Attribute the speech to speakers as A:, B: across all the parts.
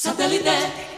A: Satellite.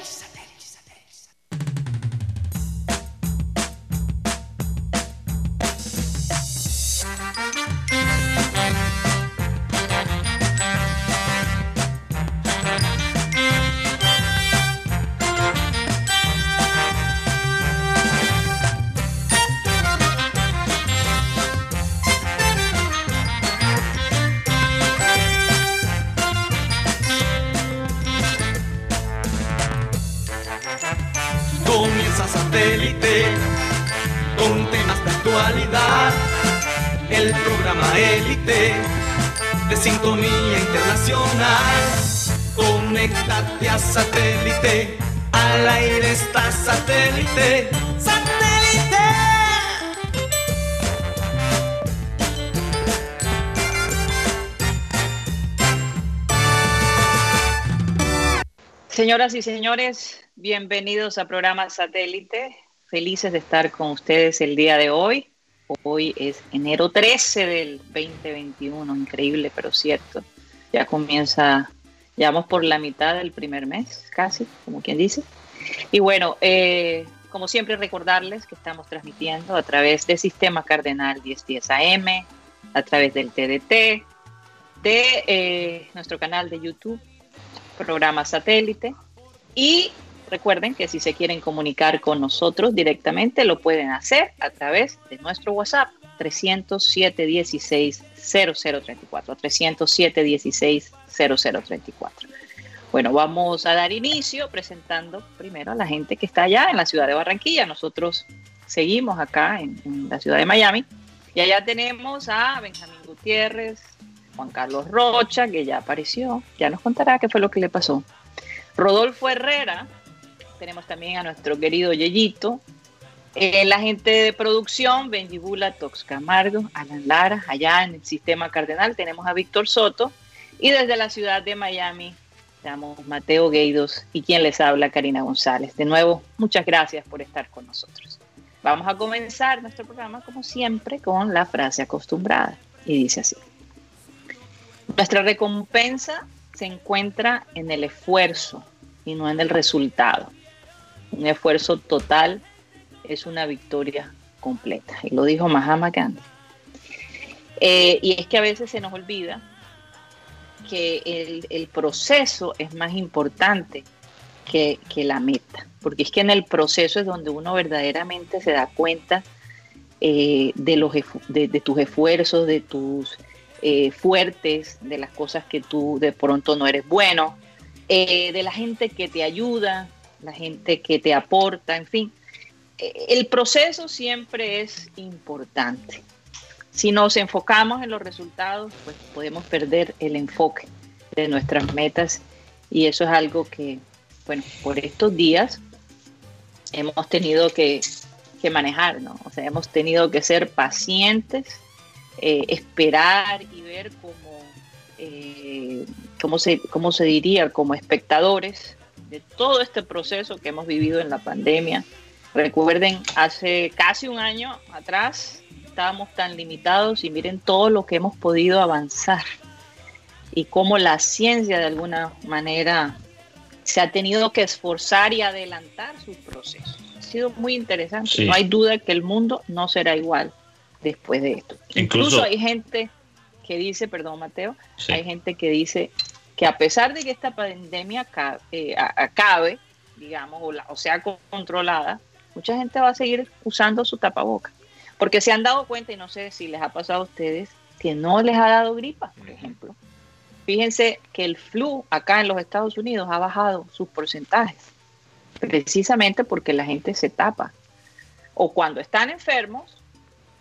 B: Señoras y señores, bienvenidos a programa Satélite. Felices de estar con ustedes el día de hoy. Hoy es enero 13 del 2021, increíble pero cierto. Ya comienza Llevamos por la mitad del primer mes, casi, como quien dice. Y bueno, eh, como siempre recordarles que estamos transmitiendo a través del Sistema Cardenal 1010 AM, a través del TDT, de eh, nuestro canal de YouTube, programa satélite. Y recuerden que si se quieren comunicar con nosotros directamente, lo pueden hacer a través de nuestro WhatsApp 307 16 0034. 307 16 0034. Bueno, vamos a dar inicio presentando primero a la gente que está allá en la ciudad de Barranquilla. Nosotros seguimos acá en, la ciudad de Miami y allá tenemos a Benjamín Gutiérrez, Juan Carlos Rocha, que ya apareció, ya nos contará qué fue lo que le pasó. Rodolfo Herrera, tenemos también a nuestro querido Yeyito, eh, la gente de producción, Benjibula Tox Camargo, Alan Lara, allá en el sistema cardenal tenemos a Víctor Soto y desde la ciudad de Miami estamos Mateo Gueidos y quien les habla, Karina González. De nuevo, muchas gracias por estar con nosotros. Vamos a comenzar nuestro programa como siempre con la frase acostumbrada y dice así. Nuestra recompensa se encuentra en el esfuerzo y no en el resultado. Un esfuerzo total es una victoria completa. Y lo dijo Mahama Gandhi. Eh, y es que a veces se nos olvida que el, proceso es más importante que, la meta, porque es que en el proceso es donde uno verdaderamente se da cuenta eh, de, los, de, tus esfuerzos, de tus eh, fuertes, de las cosas que tú de pronto no eres bueno, eh, de la gente que te ayuda, la gente que te aporta, en fin. El proceso siempre es importante. Si nos enfocamos en los resultados, pues podemos perder el enfoque de nuestras metas y eso es algo que, bueno, por estos días hemos tenido que, manejar, ¿no? O sea, hemos tenido que ser pacientes, eh, esperar y ver cómo, eh, cómo, se, cómo se diría, como espectadores de todo este proceso que hemos vivido en la pandemia. Recuerden, hace casi un año atrás estábamos tan limitados y miren todo lo que hemos podido avanzar y cómo la ciencia de alguna manera se ha tenido que esforzar y adelantar sus procesos. Ha sido muy interesante. No hay duda que el mundo no será igual después de esto. Incluso, hay gente que dice, perdón Mateo, hay gente que dice que a pesar de que esta pandemia eh, acabe, digamos, o, o sea controlada, mucha gente va a seguir usando su tapaboca. Porque se han dado cuenta, y no sé si les ha pasado a ustedes, que no les ha dado gripa, por ejemplo. Fíjense que el flu acá en los Estados Unidos ha bajado sus porcentajes, precisamente porque la gente se tapa. O cuando están enfermos,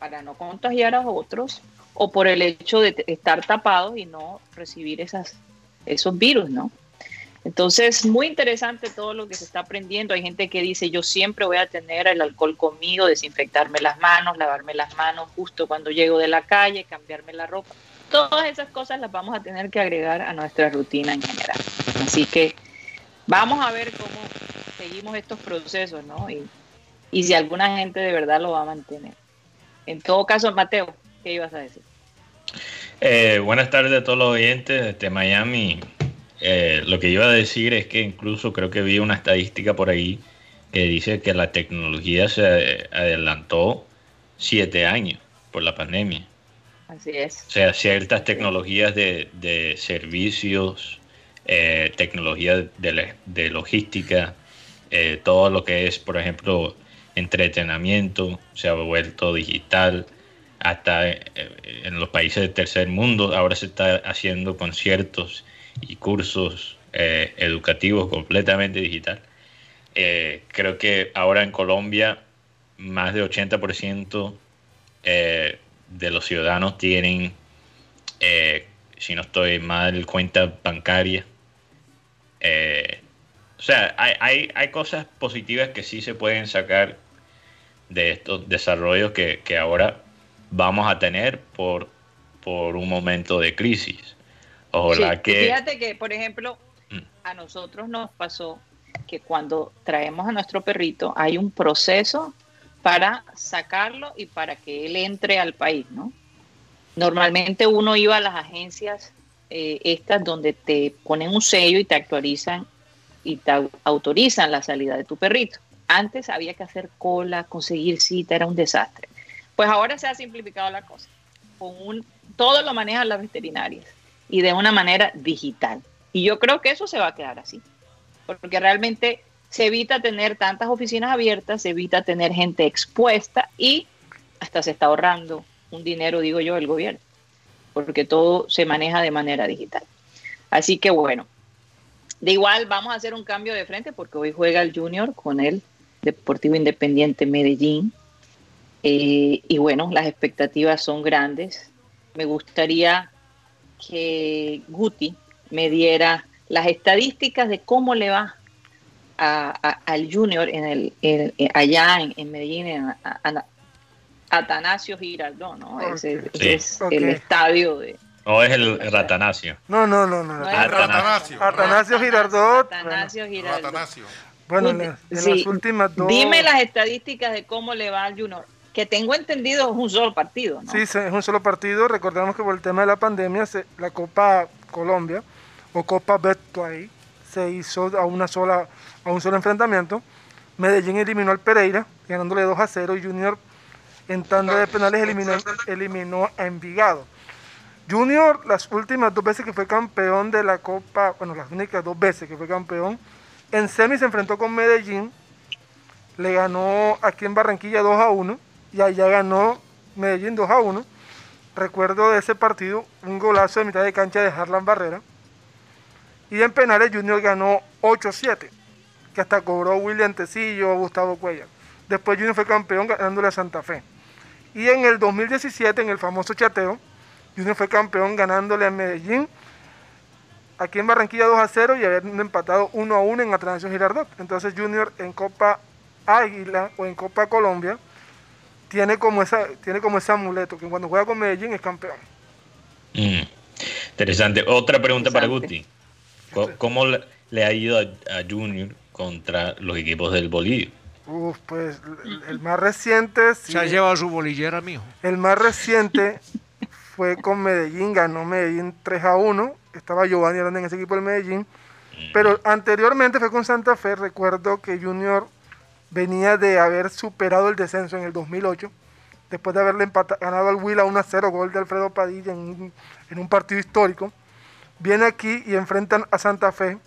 B: para no contagiar a otros, o por el hecho de estar tapados y no recibir esas, esos virus, ¿no? Entonces, muy interesante todo lo que se está aprendiendo. Hay gente que dice, yo siempre voy a tener el alcohol conmigo, desinfectarme las manos, lavarme las manos justo cuando llego de la calle, cambiarme la ropa. Todas esas cosas las vamos a tener que agregar a nuestra rutina en general. Así que vamos a ver cómo seguimos estos procesos, ¿no? Y, y si alguna gente de verdad lo va a mantener. En todo caso, Mateo, ¿qué ibas a decir?
C: Eh, buenas tardes a todos los oyentes de Miami eh, lo que iba a decir es que incluso creo que vi una estadística por ahí que dice que la tecnología se adelantó siete años por la pandemia.
B: Así es.
C: O sea, ciertas tecnologías de, servicios, eh, tecnología de, logística, eh, todo lo que es, por ejemplo, entretenimiento, se ha vuelto digital. Hasta eh, en los países del tercer mundo ahora se está haciendo conciertos y cursos educativos completamente digital. creo que ahora en Colombia más de 80% eh, de los ciudadanos tienen, eh, si no estoy mal, cuenta bancaria. O sea, hay, hay, cosas positivas que sí se pueden sacar de estos desarrollos que, ahora vamos a tener por, por un momento de crisis.
B: que... Fíjate que, por ejemplo, mm. a nosotros nos pasó que cuando traemos a nuestro perrito hay un proceso para sacarlo y para que él entre al país, ¿no? Normalmente uno iba a las agencias eh, estas donde te ponen un sello y te actualizan y te autorizan la salida de tu perrito. Antes había que hacer cola, conseguir cita, era un desastre. Pues ahora se ha simplificado la cosa. Todo lo manejan las veterinarias y de una manera digital. Y yo creo que eso se va a quedar así. Porque realmente se evita tener tantas oficinas abiertas, se evita tener gente expuesta y hasta se está ahorrando un dinero, digo yo, el gobierno, porque todo se maneja de manera digital. Así que bueno, de igual vamos a hacer un cambio de frente porque hoy juega el Junior con el Deportivo Independiente Medellín. Eh, y bueno, las expectativas son grandes. Me gustaría que Guti me diera las estadísticas de cómo le va al Junior en el, allá en, Medellín, en Atanasio Girardón, ¿no? Ese, es el estadio de...
C: No es el Ratanasio.
D: No, no, no, no. Atanasio. Atanasio Girardot.
B: Atanasio Girardot.
D: Bueno, en, las últimas dos...
B: Dime las estadísticas de cómo le va al Junior. Que tengo entendido es un solo partido, ¿no?
D: Sí, es un solo partido. Recordemos que por el tema de la pandemia, la Copa Colombia o Copa ahí se hizo a una sola a un solo enfrentamiento. Medellín eliminó al Pereira, ganándole 2 a 0, y Junior en tanda de penales eliminó, eliminó a Envigado. Junior, las últimas dos veces que fue campeón de la Copa, bueno, las únicas dos veces que fue campeón, en semi se enfrentó con Medellín, le ganó aquí en Barranquilla 2 a 1, y allá ganó Medellín 2 a 1. Recuerdo de ese partido un golazo de mitad de cancha de Harlan Barrera. Y en penales Junior ganó 8 a 7 que hasta cobró William Tecillo Gustavo Cuellar. Después Junior fue campeón ganándole a Santa Fe. Y en el 2017, en el famoso chateo, Junior fue campeón ganándole a Medellín, aquí en Barranquilla 2 a 0 y habiendo empatado 1 a 1 en Atanasio Girardot. Entonces Junior en Copa Águila o en Copa Colombia tiene como, esa, tiene como ese amuleto, que cuando juega con Medellín es campeón.
C: Mm, interesante. Otra pregunta para Guti. ¿Cómo le, ha ido a Junior contra los equipos del Bolillo.
D: Uf, pues el, más reciente.
E: Se ha llevado su bolillera, mijo.
D: El más reciente fue con Medellín, ganó Medellín 3 a 1. Estaba Giovanni hablando en ese equipo del Medellín. Pero anteriormente fue con Santa Fe. Recuerdo que Junior venía de haber superado el descenso en el 2008, después de haberle ganado al Huila 1 a 0, gol de Alfredo Padilla en en un partido histórico. Viene aquí y enfrentan a Santa Fe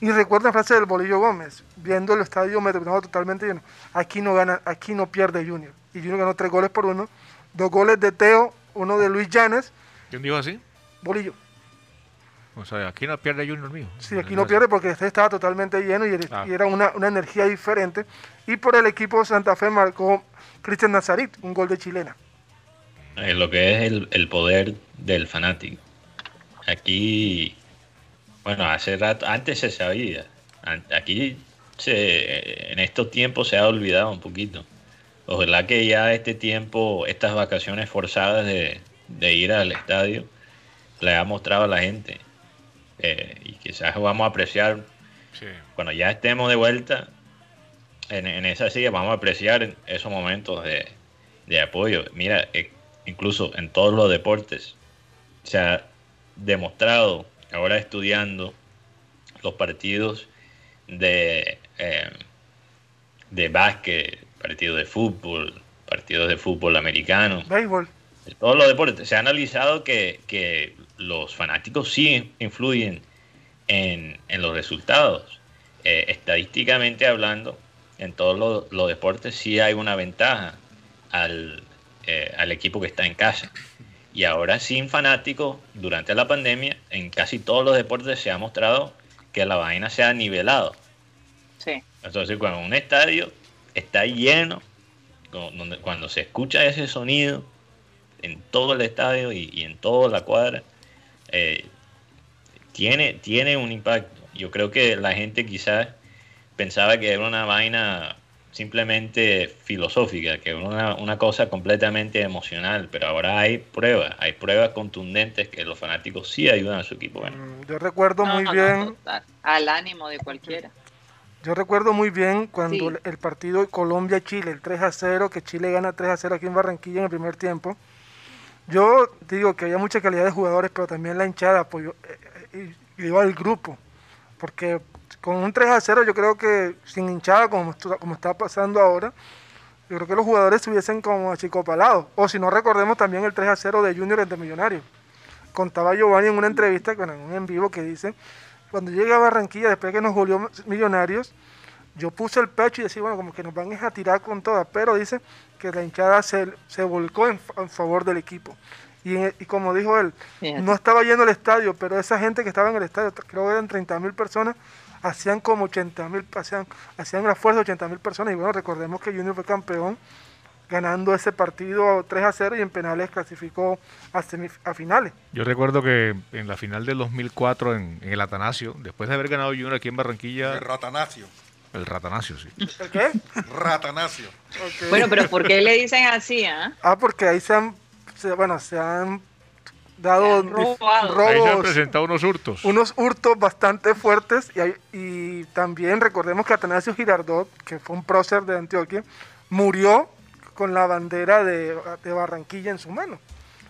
D: y recuerda la frase del Bolillo Gómez, viendo el estadio metropolitano totalmente lleno, aquí no gana, aquí no pierde Junior. Y Junior ganó tres goles por uno, dos goles de Teo, uno de Luis Llanes.
E: ¿Quién dijo así?
D: Bolillo.
E: O sea, aquí no pierde Junior mío.
D: Sí, aquí no pierde porque este estaba totalmente lleno y, ah. era una, energía diferente. Y por el equipo Santa Fe marcó Cristian Nazarit, un gol de chilena.
C: Es lo que es el, el poder del fanático. Aquí bueno, hace rato, antes se sabía. Aquí se, en estos tiempos se ha olvidado un poquito. Ojalá que ya este tiempo, estas vacaciones forzadas de, ir al estadio, le ha mostrado a la gente. Eh, y quizás vamos a apreciar, cuando ya estemos de vuelta en, esa silla, vamos a apreciar esos momentos de, apoyo. Mira, eh, incluso en todos los deportes se ha demostrado ahora estudiando los partidos de, eh, de básquet, partidos de fútbol, partidos de fútbol americano,
D: Béisbol.
C: de todos los deportes. Se ha analizado que, que los fanáticos sí influyen en, en los resultados. Eh, estadísticamente hablando, en todos los, los deportes sí hay una ventaja al, eh, al equipo que está en casa. Y ahora sin fanáticos, durante la pandemia, en casi todos los deportes se ha mostrado que la vaina se ha nivelado.
B: Sí.
C: Entonces, cuando un estadio está lleno, donde- cuando se escucha ese sonido en todo el estadio y, y en toda la cuadra, eh, tiene, tiene un impacto. Yo creo que la gente quizás pensaba que era una vaina simplemente filosófica, que era una, una cosa completamente emocional, pero ahora hay pruebas, hay pruebas contundentes que los fanáticos sí ayudan a su equipo. Bueno,
D: Mm, Yo recuerdo
B: No,
D: muy
B: no,
D: bien.
B: Al ánimo de cualquiera.
D: Yo recuerdo muy bien cuando
B: Sí.
D: el- partido Colombia-Chile, el 3 a 0, que Chile gana 3 a 0 aquí en Barranquilla en el primer tiempo. Yo digo que había mucha calidad de jugadores, pero también la hinchada apoyó, eh, eh, y, digo al grupo, porque con un 3 a 0 yo creo que sin hinchada como, como está pasando ahora, yo creo que los jugadores estuviesen como achicopalados. O si no recordemos también el 3 a 0 de Junior de Millonarios. Contaba Giovanni en una entrevista, en un en vivo, que dice, cuando llegué a Barranquilla, después que nos goleó Millonarios, yo puse el pecho y decía, bueno, como que nos van a tirar con todas, pero dice que la hinchada se, se volcó en, fa- en favor del equipo. Y, en- y como dijo él,
B: Fíjate.
D: no estaba yendo al estadio, pero esa gente que estaba en el estadio, creo que eran 30 mil personas, hacían como 80 mil, hacían, hacían la fuerza de 80 mil personas. Y bueno, recordemos que Junior fue campeón ganando ese partido 3 a 0 y en penales clasificó a, a finales.
E: Yo recuerdo que en la final del 2004 en, en el Atanasio, después de haber ganado Junior aquí en Barranquilla,
F: El Ratanasio.
E: el Ratanasio, sí.
D: ¿El qué?
F: Ratanasio.
D: Ok.
B: Bueno, pero ¿por qué le dicen así, ah?
D: Ah, porque ahí se han, se- bueno, se han dado
B: Se han
D: dif-
B: robado.
E: Ahí se han
D: robos,
E: presentado unos hurtos.
D: unos hurtos bastante fuertes y, hay- y también recordemos que Atanasio Girardot, que fue un prócer de Antioquia, murió con la bandera de, de Barranquilla en su mano.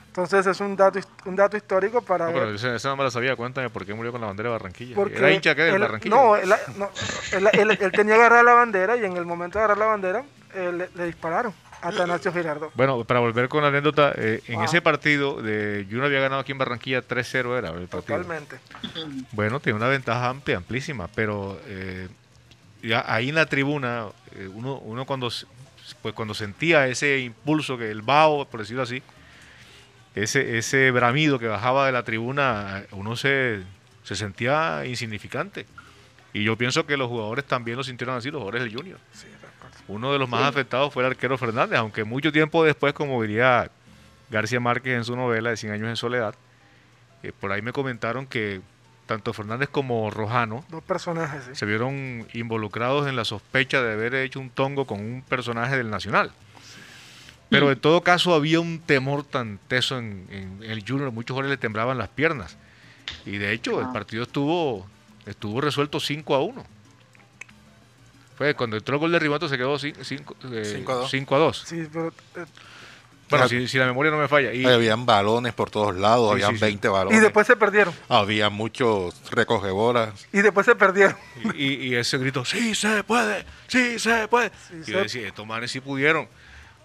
D: Entonces es un dato, un dato histórico para
E: No, pero esa no me la sabía. Cuéntame por qué murió con la bandera de Barranquilla.
D: Porque
E: ¿Era hincha que de Barranquilla?
D: No, él, no, él- él- él tenía que agarrar la bandera y en el momento de agarrar la bandera eh, le, le dispararon a Atanasio Girardot.
E: Bueno, para volver con la anécdota, eh, en ese partido de Junior había ganado aquí en Barranquilla 3-0 era el partido.
D: Totalmente.
E: Bueno, tiene una ventaja amplia, amplísima, pero eh, ahí en la tribuna, eh, uno, uno cuando, pues cuando sentía ese impulso, que el vaho, por decirlo así, ese, ese bramido que bajaba de la tribuna, uno se, se sentía insignificante. Y yo pienso que los jugadores también lo sintieron así, los jugadores del Junior. Uno de los más afectados fue el arquero Fernández, aunque mucho tiempo después, como diría García Márquez en su novela de 100 años en soledad, eh, por ahí me comentaron que tanto Fernández como Rojano
D: Dos personajes, sí.
E: se vieron involucrados en la sospecha de haber hecho un tongo con un personaje del Nacional. Pero en todo caso había un temor tan teso en, en el Junior, muchos jugadores le temblaban las piernas. Y de hecho el
B: Ah.
E: partido estuvo, estuvo resuelto 5 a 1. Fue cuando entró el gol de Rimato se quedó 5
F: Cinco a dos.
E: a 2.
D: Sí, pero eh,
E: Bueno, si, si la memoria no me falla. Y,
F: Habían balones por todos lados,
E: Sí,
F: habían
E: sí, sí.
F: 20
D: y
F: balones.
D: después se perdieron.
F: Había muchos recogebolas.
D: Y después se perdieron.
E: y, y ese grito, sí se puede, sí se puede.
D: Sí
E: y yo decía, estos manes sí pudieron.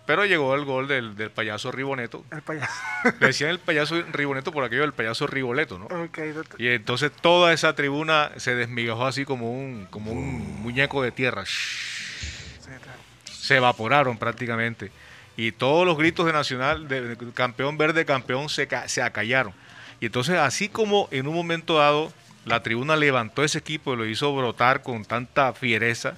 E: Pero llegó el gol del, del payaso Riboneto.
D: El payaso.
E: Le decían el payaso Riboneto por aquello del payaso Riboleto, ¿no?
D: Ok, doctor.
E: Y entonces toda esa tribuna se desmigajó así como un, como un muñeco de tierra.
D: Sí, claro.
E: Se evaporaron prácticamente. Y todos los gritos de Nacional, de, campeón verde, campeón, se, se acallaron. Y entonces, así como en un momento dado la tribuna levantó ese equipo y lo hizo brotar con tanta fiereza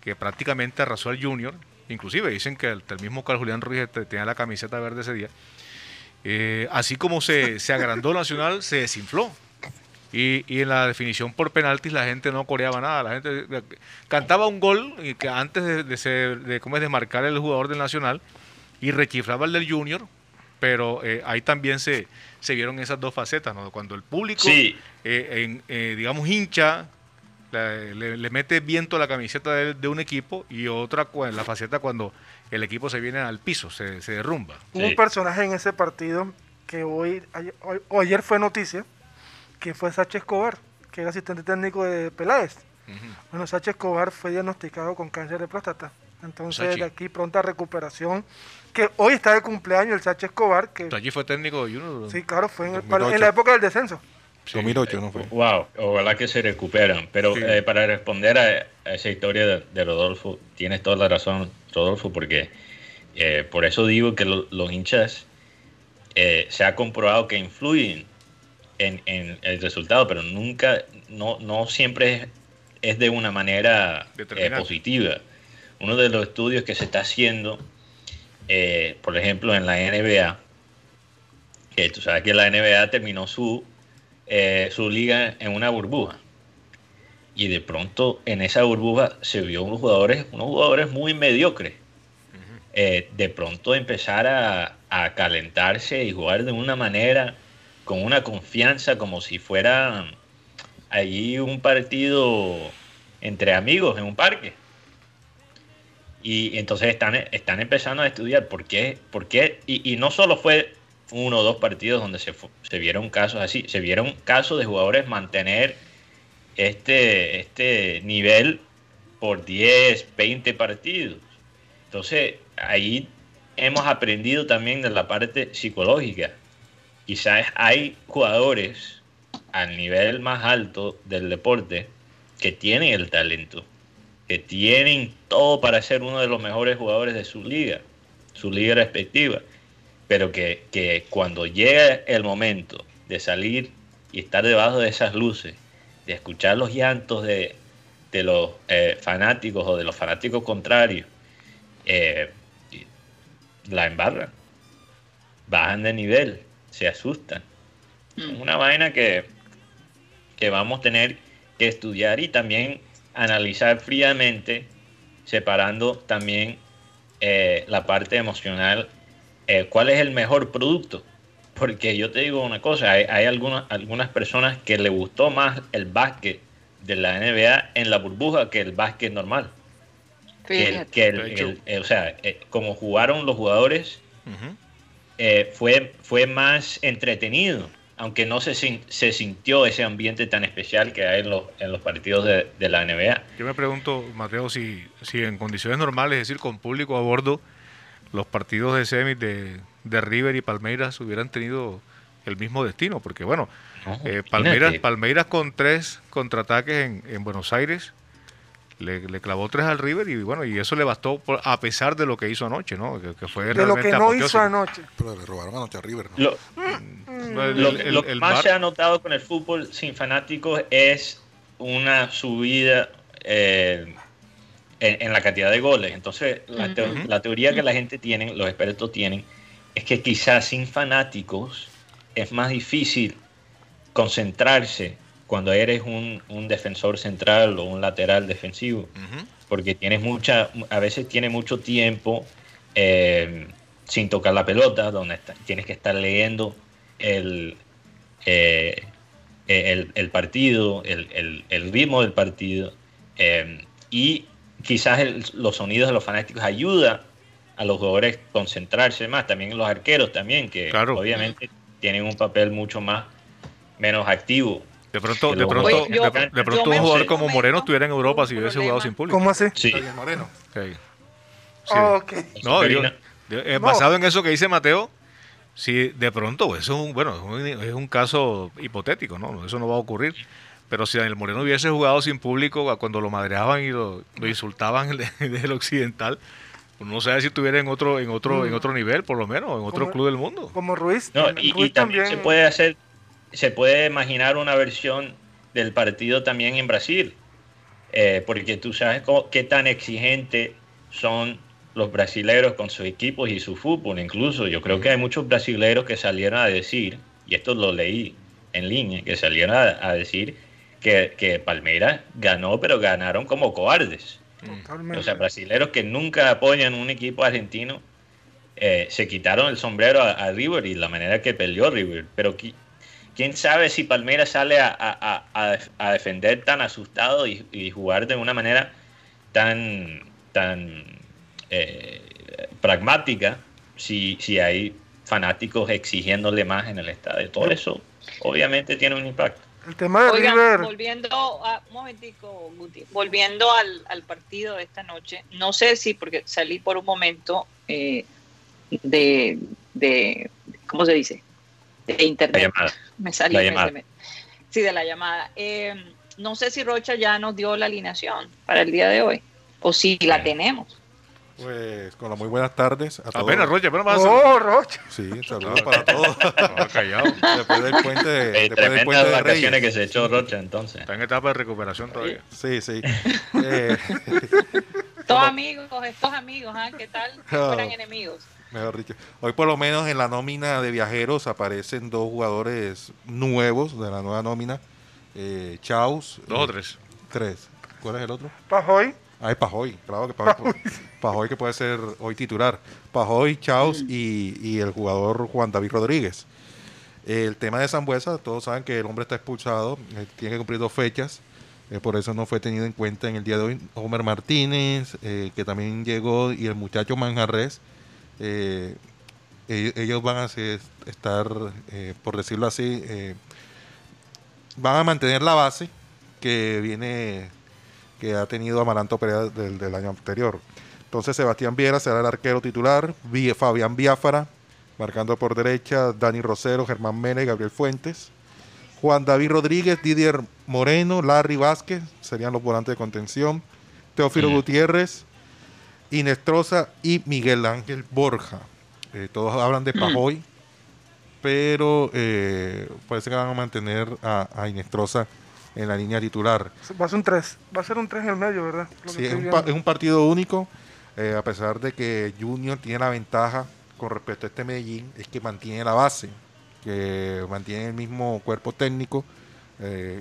E: que prácticamente arrasó al Junior, inclusive dicen que el, el mismo Carlos Julián Ruiz tenía la camiseta verde ese día, eh, así como se, se agrandó Nacional, se desinfló. Y, en la definición por penaltis la gente no coreaba nada, la gente eh, cantaba un gol y que antes de, de, ¿cómo es? de marcar el jugador del Nacional y rechiflaba el del Junior, pero eh, ahí también se, se vieron esas dos facetas, ¿no? cuando el público,
C: Sí.
E: eh, en, eh, digamos, hincha, la- le, le mete viento a la camiseta de, de un equipo y otra la faceta cuando el equipo se viene al piso, se, se derrumba.
D: Hubo un
C: Sí.
D: personaje en ese partido que hoy, ayer, hoy- o ayer fue noticia, que fue Sacha Escobar. que era asistente técnico de Peláez. Bueno, Sachi Escobar fue diagnosticado con cáncer de próstata. Entonces,
E: Sachi.
D: de aquí pronta recuperación. Que hoy está de cumpleaños el Sachi Escobar, que
E: Allí fue técnico de Junior.
D: sí, claro, fue en, el-
F: 2008.
D: en la época del descenso.
F: 2008 no fue.
C: Wow, ojalá que se recuperan. Pero
E: Sí.
C: eh, para responder a, a esa historia de, de Rodolfo, tienes toda la razón, Rodolfo, porque eh, por eso digo que lo- los hinchas eh, se ha comprobado que influyen en, en el resultado, pero nunca, no, no siempre es, es de una manera eh, positiva. Uno de los estudios que se está haciendo, eh, por ejemplo, en la NBA, que tú sabes que la NBA terminó su eh, su liga en una burbuja. Y de pronto en esa burbuja se vio unos jugadores, unos jugadores muy mediocres. Eh, de pronto empezar a, a calentarse y jugar de una manera, con una confianza, como si fuera allí un partido entre amigos en un parque. Y entonces están, están empezando a estudiar por qué, por qué y, no solo fue uno o dos partidos donde se, se vieron casos así, se vieron casos de jugadores mantener este, este nivel por 10, 20 partidos. Entonces, ahí hemos aprendido también de la parte psicológica. Quizás hay jugadores al nivel más alto del deporte que tienen el talento, que tienen todo para ser uno de los mejores jugadores de su liga, su liga respectiva, pero que, que cuando llega el momento de salir y estar debajo de esas luces, de escuchar los llantos de, de los eh, fanáticos o de los fanáticos contrarios, eh, la embarran, bajan de nivel, se asustan. Es una vaina que, que vamos a tener que estudiar y también analizar fríamente, separando también eh, la parte emocional, eh, cuál es el mejor producto. Porque yo te digo una cosa, hay, hay algunas, algunas personas que le gustó más el básquet de la NBA en la burbuja que el básquet normal. Que, el- que eh, o sea, eh, como jugaron los jugadores, eh, fue, fue más entretenido, aunque no se, se sintió ese ambiente tan especial que hay en los, en los partidos de, de la NBA.
E: Yo me pregunto, Mateo, si, si en condiciones normales, es decir, con público a bordo, los partidos de semis de, de River y Palmeiras hubieran tenido el mismo destino, porque bueno,
C: No,
E: eh. Palmeiras, Palmeiras con tres contraataques en, en Buenos Aires le, le clavó tres al River y bueno, y eso le bastó por- a pesar de lo que hizo anoche, ¿no? Que, que fue
D: De lo que no hizo anoche.
F: Pero le robaron anoche a River, ¿no?
C: Lo,
E: No, el-
C: lo-
E: el-
C: lo
E: el
C: más se ha notado con el fútbol sin fanáticos es una subida eh, en, en la cantidad de goles. Entonces, la, teo- la teoría que la gente tiene, los expertos tienen, es que quizás sin fanáticos es más difícil concentrarse cuando eres un, un defensor central o un lateral defensivo porque tienes mucha, a veces tiene mucho tiempo eh, sin tocar la pelota, donde está- tienes que estar leyendo el, eh, el, el partido, el, el- el ritmo del partido, eh, y quizás los sonidos de los fanáticos ayuda a los jugadores a concentrarse más, también los arqueros también, que
E: Claro.
C: obviamente tienen un papel mucho más menos activo.
E: De pronto, de pronto,
B: Oye, yo-
E: de, pronto un jugador como Moreno estuviera en Europa si hubiese jugado sin público.
D: ¿Cómo así?
C: Sí.
F: Moreno.
E: Sí. Sí.
D: Ah.
E: No, eh,
D: No.
E: basado en eso que dice Mateo, si de pronto, pues, eso es un, bueno, es un, es un caso hipotético, ¿no? Eso no va a ocurrir. Pero si Daniel Moreno hubiese jugado sin público cuando lo madreaban y lo, lo insultaban desde el occidental, pues no sé si estuviera en otro, en otro, en otro nivel, por lo menos, en otro
D: Como-
E: club del mundo.
D: Como Ruiz.
C: No, y, también, se puede hacer, se puede imaginar una versión del partido también en Brasil, eh, porque tú sabes cómo- qué tan exigentes son los brasileros con sus equipos y su fútbol. Incluso yo creo que hay muchos brasileros que salieron a decir, y esto lo leí en línea, que salieron a, a decir que, que Palmeiras ganó, pero ganaron como cobardes.
D: Totalmente.
C: O sea, brasileros que nunca apoyan un equipo argentino eh, se quitaron el sombrero a, a River y la manera que peleó River. Pero quién sabe si Palmeiras sale a, a- a- a defender tan asustado y, y jugar de una manera tan, tan eh, pragmática si, si hay fanáticos exigiéndole más en el estadio. Todo eso obviamente tiene un impacto.
D: El tema de
B: Oigan,
D: River.
B: volviendo a, un momentico, Guti, volviendo al, al partido de esta noche, no sé si porque salí por un momento eh, de, de, ¿cómo se dice? De internet.
C: La llamada.
B: Me salí.
C: La
B: me- sí, de la llamada. Eh, no sé si Rocha ya nos dio la alineación para el día de hoy, o si la
C: Sí.
B: tenemos.
F: Pues con las muy buenas tardes a todos.
E: Apenas, Rocha, apenas más.
D: Oh, Rocha.
F: Sí, saludos para todos.
E: No, callado.
F: Después del puente de,
C: Eh,
F: después del puente de
C: vacaciones
F: Reyes.
C: que se echó Rocha entonces.
E: Está en etapa de recuperación todavía.
F: Sí, sí. Eh,
B: Estos amigos, estos amigos, ¿ah? ¿qué tal? Que
F: Oh.
B: fueran enemigos.
F: Mejor dicho. Hoy por lo menos en la nómina de viajeros aparecen dos jugadores nuevos de la nueva nómina. Eh, Chaus.
E: Dos
F: eh,
E: o tres.
F: Tres. ¿Cuál es el otro?
D: Pajoy.
F: Ah, es Pajoy, claro que Pajoy, Pajoy que puede ser hoy titular. Pajoy, Chaus y, y el jugador Juan David Rodríguez. El tema de Zambuesa, todos saben que el hombre está expulsado, eh, tiene que cumplir dos fechas, eh, por eso no fue tenido en cuenta en el día de hoy. Homer Martínez, eh, que también llegó, y el muchacho Manjarres, eh, ellos van a estar, eh, por decirlo así, eh, van a mantener la base que viene que ha tenido Amaranto Perea del, del año anterior. Entonces Sebastián Viera será el arquero titular, Fabián Biafara, marcando por derecha, Dani Rosero, Germán Mene, Gabriel Fuentes, Juan David Rodríguez, Didier Moreno, Larry Vázquez, serían los volantes de contención, Teófilo. Gutiérrez, Inestrosa y Miguel Ángel Borja. Eh, todos hablan de Pajoy, pero eh, parece que van a mantener a, a Inestrosa en la línea titular.
D: Va a ser un 3. Va a ser un 3 en el medio, ¿verdad?
F: Sí, es un, es partido único, eh, a pesar de que Junior tiene la ventaja con respecto a este Medellín, es que mantiene la base, que mantiene el mismo cuerpo técnico,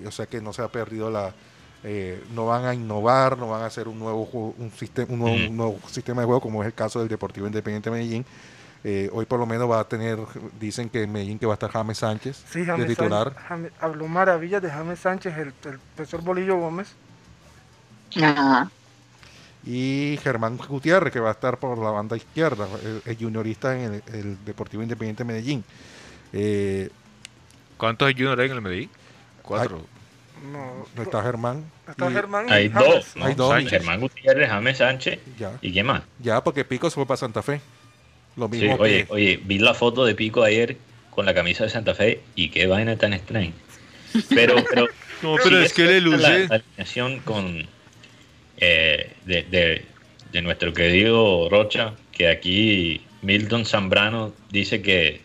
F: o sea que no se ha perdido la... eh, no van a innovar, no van a hacer un nuevo, un, sistema, un, nuevo, un nuevo sistema de juego, como es el caso del Deportivo Independiente de Medellín. Eh, hoy por lo menos va a tener, dicen que en Medellín que va a estar James Sánchez
D: Sí,
F: de titular.
D: Sánchez- James- habló maravillas de James Sánchez, el, el profesor Bolillo Gómez.
B: Ajá.
F: y Germán Gutiérrez, que va a estar por la banda izquierda, el, el juniorista en el, el Deportivo Independiente de Medellín. Eh,
E: ¿Cuántos hay Junior hay en el Medellín? Cuatro.
D: No,
F: no está Germán.
D: está
F: y-
D: Germán y
C: Hay
D: James.
C: dos, ¿no?
F: Hay dos.
C: Sánchez, Germán Gutiérrez, James Sánchez
F: Ya,
C: y quién más.
F: ya, porque Pico se fue para Santa Fe. Lo mismo
C: oye,
F: que.
C: oye, vi la foto de Pico ayer con la camisa de Santa Fe y qué vaina tan extraña. Pero, pero,
E: No, pero es que le luce.
C: La, la alineación con eh, de, de- de nuestro querido Rocha, que aquí Milton Zambrano dice que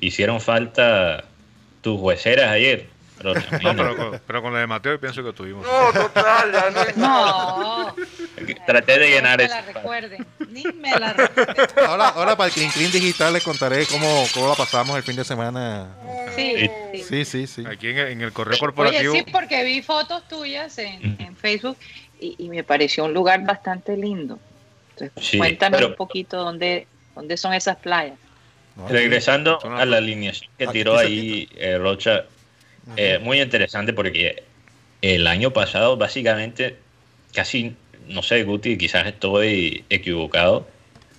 C: hicieron falta tus hueseras ayer. Rocha,
E: No, pero, con, pero con la de Mateo pienso que tuvimos.
D: No, total, ya no hay.
B: No.
C: Traté de llenar
B: No me
C: ese
B: la recuerden. Ni me la recuerden.
F: Ahora, ahora para el Clean Clean Digital les contaré cómo, cómo la pasamos el fin de semana.
B: Sí, sí.
F: Sí, sí, sí.
E: Aquí en el, en el correo
B: Oye,
E: corporativo.
B: sí, porque vi fotos tuyas en, en Facebook y, y me pareció un lugar bastante lindo. Entonces,
C: Sí,
B: cuéntame
C: pero-
B: un poquito dónde, dónde son esas playas.
F: ¿no?
C: Regresando a la alineación que tiró ahí eh, Rocha, eh, muy interesante porque el año pasado básicamente casi, no sé, Guti, quizás estoy equivocado,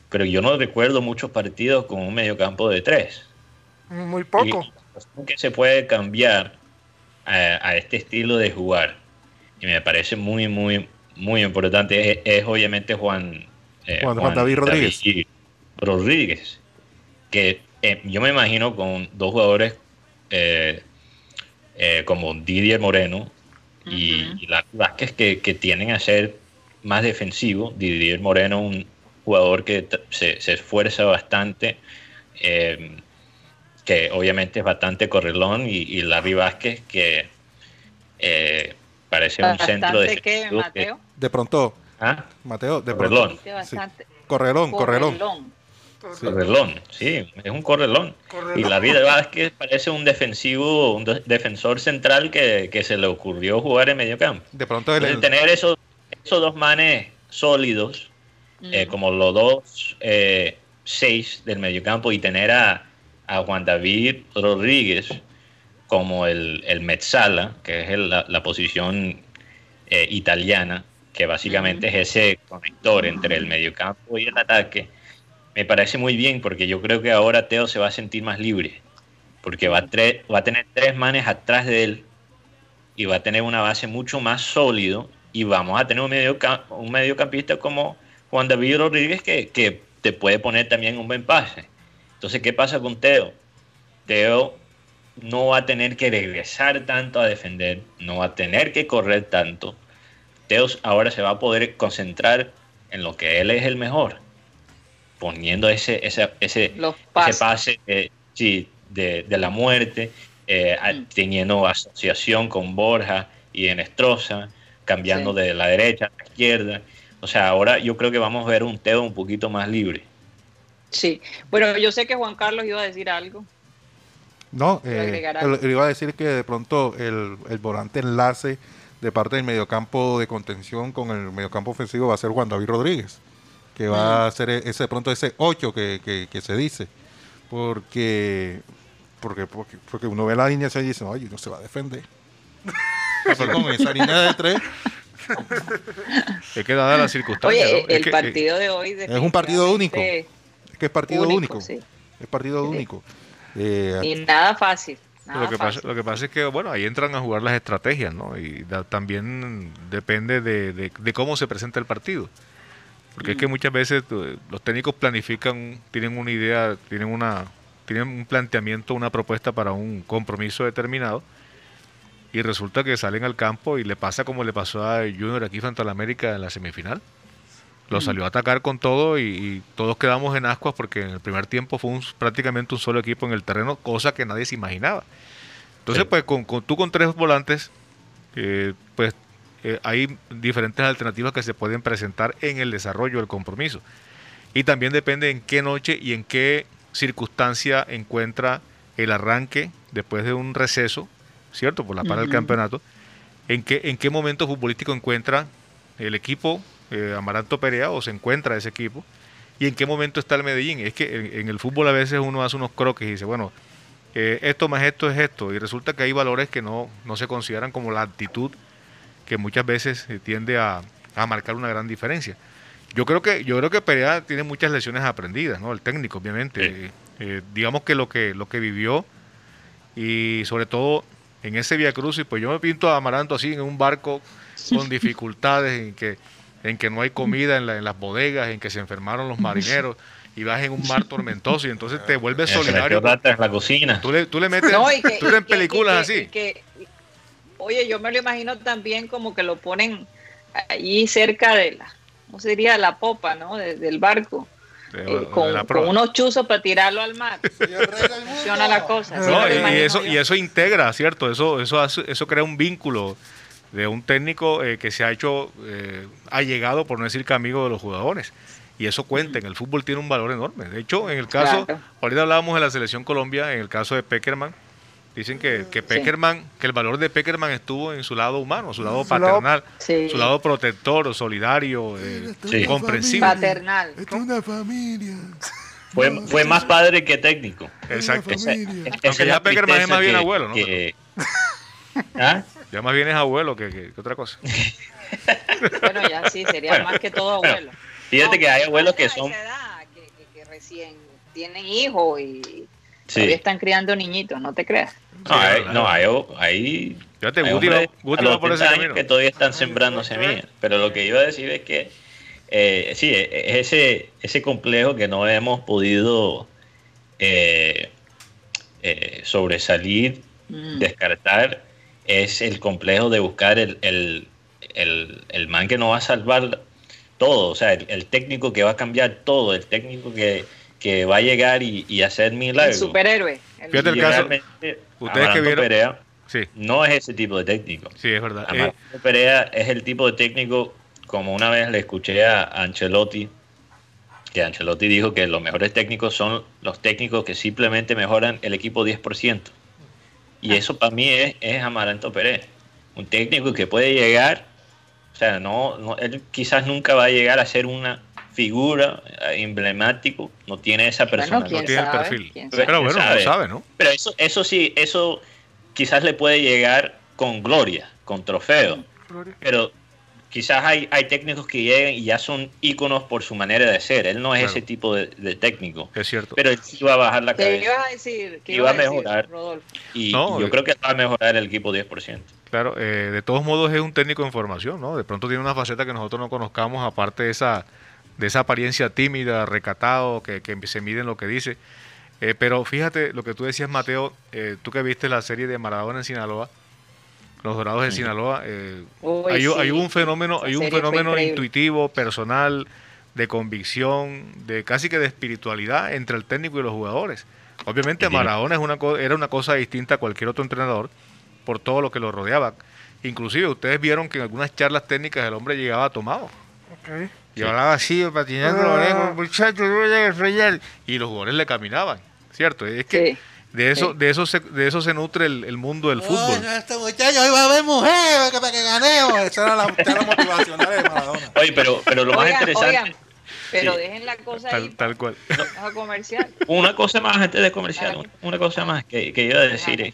C: pero yo no recuerdo muchos partidos con un mediocampo de tres.
D: Muy poco.
C: Y que se puede cambiar a, a este estilo de jugar. Y me parece muy, muy, muy importante. Es, es obviamente Juan, eh,
F: Juan- Juan David Rodríguez.
C: David Rodríguez. Que eh, yo me imagino con dos jugadores eh, eh, como Didier Moreno y, Larry Vázquez que, que tienden a ser más defensivos. Didier Moreno, un jugador que se, se esfuerza bastante. eh, que obviamente es bastante correlón, y, y Larry Vázquez, que eh, parece un centro
B: Bastante que,
C: defensivo. que-
B: Mateo.
F: De pronto,
C: ¿Ah?
F: Mateo, de
C: Correlón.
F: pronto.
B: Dijiste bastante.
F: Correlón, correlón.
B: Correlón.
F: Sí.
C: Correlón, sí, es un correlón.
D: Correlón.
C: Y Larry Vázquez parece un defensivo, un de- defensor central que, que se le ocurrió jugar en medio campo.
F: De pronto el,
C: Entonces, tener esos, esos dos manes sólidos, eh,
B: Mm.
C: como los dos eh, seis del mediocampo, y tener a, a Juan David Rodríguez como el, el Mezzala, que es el- la, la posición eh, italiana, que básicamente es ese conector entre el mediocampo y el ataque, me parece muy bien porque yo creo que ahora Teo se va a sentir más libre, porque va a, va a tener tres manes atrás de él y va a tener una base mucho más sólido y vamos a tener un, medio, un mediocampista como Juan David Rodríguez que, que te puede poner también un buen pase. Entonces, ¿qué pasa con Teo? Teo no va a tener que regresar tanto a defender, no va a tener que correr tanto. Teo ahora se va a poder concentrar en lo que él es el mejor, poniendo ese, ese, ese, pase de, de, la muerte, eh, mm. teniendo asociación con Borja y en Estroza, cambiando de la derecha a la izquierda. O sea, ahora yo creo que vamos a ver un Teo un poquito más libre.
B: Sí, bueno, yo sé que Juan Carlos iba a decir algo.
F: No, eh, iba a decir que de pronto el, volante enlace de parte del mediocampo de contención con el mediocampo ofensivo va a ser Juan David Rodríguez, que va a ser ese de pronto ese 8 que, se dice, porque, porque, porque, uno ve la línea y dice, oye, no se va a defender. con esa línea de tres.
E: es que dada la circunstancia.
B: Oye, el partido de hoy
F: es un partido único. Es que es partido único. Es partido único.
B: Eh, y nada fácil.
E: lo, que Pasa, lo que pasa es que, bueno, ahí entran a jugar las estrategias, ¿no? Y también depende de, cómo se presenta el partido. Porque es que mm. muchas veces los técnicos planifican, tienen una idea, tienen, una, tienen un planteamiento, una propuesta para un compromiso determinado y resulta que salen al campo y le pasa como le pasó a Junior aquí frente a la América en la semifinal. Lo salió a atacar con todo y, todos quedamos en ascuas porque en el primer tiempo fue prácticamente un solo equipo en el terreno, cosa que nadie se imaginaba. Entonces, pues con, tú con tres volantes, eh, pues eh, hay diferentes alternativas que se pueden presentar en el desarrollo del compromiso. Y también depende en qué noche y en qué circunstancia encuentra el arranque después de un receso, ¿cierto? Por la para del campeonato. En qué, en qué momento futbolístico encuentra el equipo eh, Amaranto Perea o se encuentra ese equipo y en qué momento está el Medellín. Es que en, el fútbol a veces uno hace unos croques y dice, bueno, eh, esto más esto es esto y resulta que hay valores que no, no se consideran como la actitud que muchas veces eh, tiende a, marcar una gran diferencia. Yo creo que yo creo que Perea tiene muchas lecciones aprendidas, ¿no? El técnico, obviamente. digamos que lo que lo que vivió y sobre todo en ese Via Cruz, y pues yo me pinto a Amaranto así en un barco con dificultades en que en que no hay comida en, las bodegas, en que se enfermaron los marineros y vas en un mar tormentoso y entonces te vuelves solidario.
C: en la cocina.
E: Tú le, tú le metes tú en películas así.
B: Oye, yo me lo imagino también como que lo ponen allí cerca de la, ¿cómo se diría? La popa, ¿no? del barco. Eh, con, unos chuzos para tirarlo al mar. Funciona la cosa.
E: y, eso, y eso integra, ¿cierto? Eso, eso, eso crea un vínculo de un técnico eh, que se ha hecho eh, ha llegado por no decir que amigo de los jugadores. Y eso cuenta, en el fútbol tiene un valor enorme. De hecho, en el caso, ahorita hablábamos de la selección Colombia, en el caso de Peckerman, dicen que, que Peckerman, que el valor de Peckerman estuvo en su lado humano, su lado paternal, su lado protector, solidario, eh, comprensivo.
B: Paternal.
F: Es una familia.
C: Fue, fue más padre que técnico.
E: Exacto. Aunque ya Peckerman es más bien abuelo, ¿no? ¿Ah? Ya más bien es abuelo que, otra cosa.
B: bueno, ya sí, sería más que todo abuelo.
C: Fíjate que hay abuelos que son...
B: que, recién tienen hijos y todavía están criando niñitos, no te creas.
C: No, hay, no, hay, hay,
E: Fíjate, por ese camino.
C: que todavía están sembrando semillas. Pero lo que iba a decir es que eh, sí, e, e, ese, ese complejo que no hemos podido eh, eh, sobresalir, mm. descartar, es el complejo de buscar el, el, el, man que no va a salvar todo, o sea, el, técnico que va a cambiar todo, el técnico que, que va a llegar y, y hacer milagros.
B: El superhéroe.
E: Fíjate el caso. Ustedes que vieron.
C: Perea sí. No es ese tipo de técnico.
E: Sí, es verdad.
C: Amaranto eh, Perea es el tipo de técnico, como una vez le escuché a Ancelotti, que Ancelotti dijo que los mejores técnicos son los técnicos que simplemente mejoran el equipo 10%. Y eso para mí es, es Amaranto Pérez, un técnico que puede llegar, o sea, no, él quizás nunca va a llegar a ser una figura eh, emblemático, no tiene esa persona.
E: no tiene el perfil. Pero bueno, sabe? sabe, ¿no?
C: Pero eso, eso sí, eso quizás le puede llegar con gloria, con trofeo. Pero quizás hay, hay técnicos que llegan y ya son íconos por su manera de ser. Él no es ese tipo de, técnico.
E: Es cierto.
C: Pero él sí va a bajar la cabeza.
B: ¿Qué ibas a decir?
C: ¿Qué iba a mejorar. y yo creo que va a mejorar el equipo 10%.
E: Claro, eh, de todos modos es un técnico en formación, ¿no? De pronto tiene una faceta que nosotros no conozcamos, aparte de esa, de esa apariencia tímida, recatado, que, que se mide en lo que dice. Eh, pero fíjate lo que tú decías, Mateo, eh, tú que viste la serie de Maradona en Sinaloa, Los Dorados de Sinaloa, eh,
B: Uy,
E: hay,
B: sí.
E: hay un fenómeno, hay un fenómeno intuitivo, personal, de convicción, de casi que de espiritualidad entre el técnico y los jugadores. Obviamente Maradona es una co- era una cosa distinta a cualquier otro entrenador por todo lo que lo rodeaba. Inclusive ustedes vieron que en algunas charlas técnicas el hombre llegaba tomado.
D: Ok.
E: Y hablaba así, patinando la
D: Ah.
E: oreja, muchachos, no vayan a fallar". Y los jugadores le caminaban, ¿cierto? Es que
B: Sí.
E: de eso,
B: Sí.
E: de eso se, de eso se nutre el, el mundo del fútbol.
F: este muchacho hoy va a haber mujeres para que ganemos. Esa era la, la motivacional de Maradona.
C: Oye, pero, pero lo más
B: Oigan,
C: interesante,
B: oigan, pero
C: Sí.
B: dejen la cosa ahí
E: Tal, tal cual.
B: comercial.
C: una cosa más antes de comercial, una, una cosa más que, que iba a decir es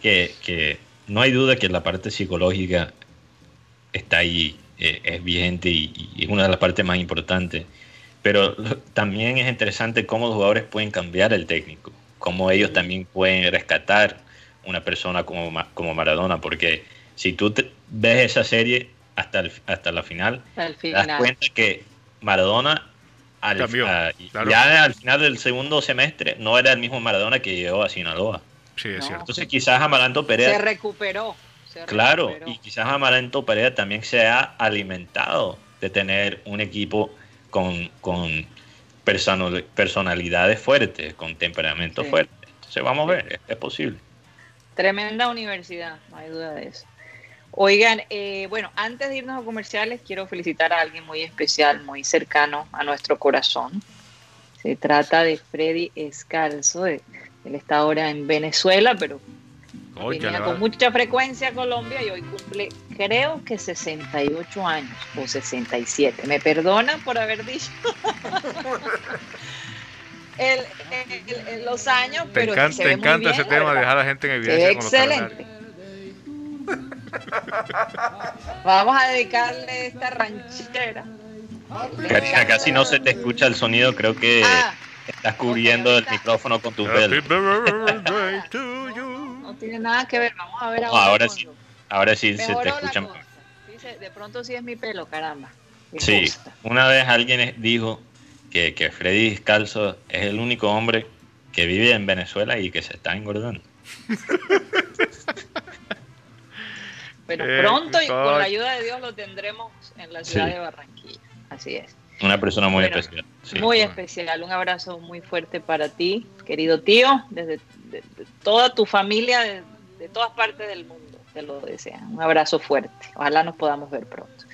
C: que, que no hay duda que la parte psicológica está ahí, eh, es vigente y, y es una de las partes más importantes. Pero lo- también es interesante cómo los jugadores pueden cambiar el técnico, cómo ellos también pueden rescatar una persona como, como Maradona, porque si tú te- ves esa serie hasta, el- hasta la final,
B: Al
C: te das
B: final.
C: cuenta que Maradona al,
E: Cambió,
C: a-
E: claro.
C: ya al final del segundo semestre no era el mismo Maradona que llegó a Sinaloa.
E: Sí, es
B: No.
E: cierto.
C: Entonces quizás Amaranto
B: Se
C: Perea,
B: recuperó.
C: Claro, y quizás Amaranto Perea también se ha alimentado de tener un equipo con, con personal- personalidades fuertes, con temperamento
B: Sí.
C: fuerte. Entonces vamos a ver, es, es posible.
B: Tremenda universidad, no hay duda de eso. Oigan, eh, bueno, antes de irnos a comerciales, quiero felicitar a alguien muy especial, muy cercano a nuestro corazón. Se trata de Freddy Escalzo. de- él está ahora en Venezuela, pero
E: Oye,
B: venía con mucha frecuencia a Colombia y hoy cumple, creo que 68 años o 67. Me perdonan por haber dicho el- el- el- los años,
E: Te
B: pero
E: encanta,
B: se
E: te
B: ve muy
E: encanta ese
B: bien, la
E: tema,
B: verdad.
E: dejar a la gente en evidencia con los
B: excelente.
E: cardenales.
B: Vamos a dedicarle esta ranchera.
C: Karina, casi no se te escucha el sonido, creo que
B: Ah,
C: estás cubriendo el micrófono con tu pelo.
B: Tiene nada que ver. Vamos a ver
C: No,
B: ahora.
C: ahora
B: cuando-
C: sí, ahora sí se te
B: la
C: escucha
B: cosa.
C: mejor.
B: Dice, de pronto sí es mi pelo, caramba. Qué
C: Sí, una vez alguien dijo que, que Freddy Descalzo es el único hombre que vive en Venezuela y que se está engordando.
B: Bueno,
E: Eh,
B: pronto y con la ayuda de Dios lo tendremos en la ciudad
C: Sí.
B: de Barranquilla. Así es.
C: Una persona muy
B: Bueno,
C: especial. sí.
B: muy especial. Un abrazo muy fuerte para ti, querido tío, desde de- de toda tu familia, de, de todas partes del mundo. Te lo desean. Un abrazo fuerte. Ojalá nos podamos ver pronto.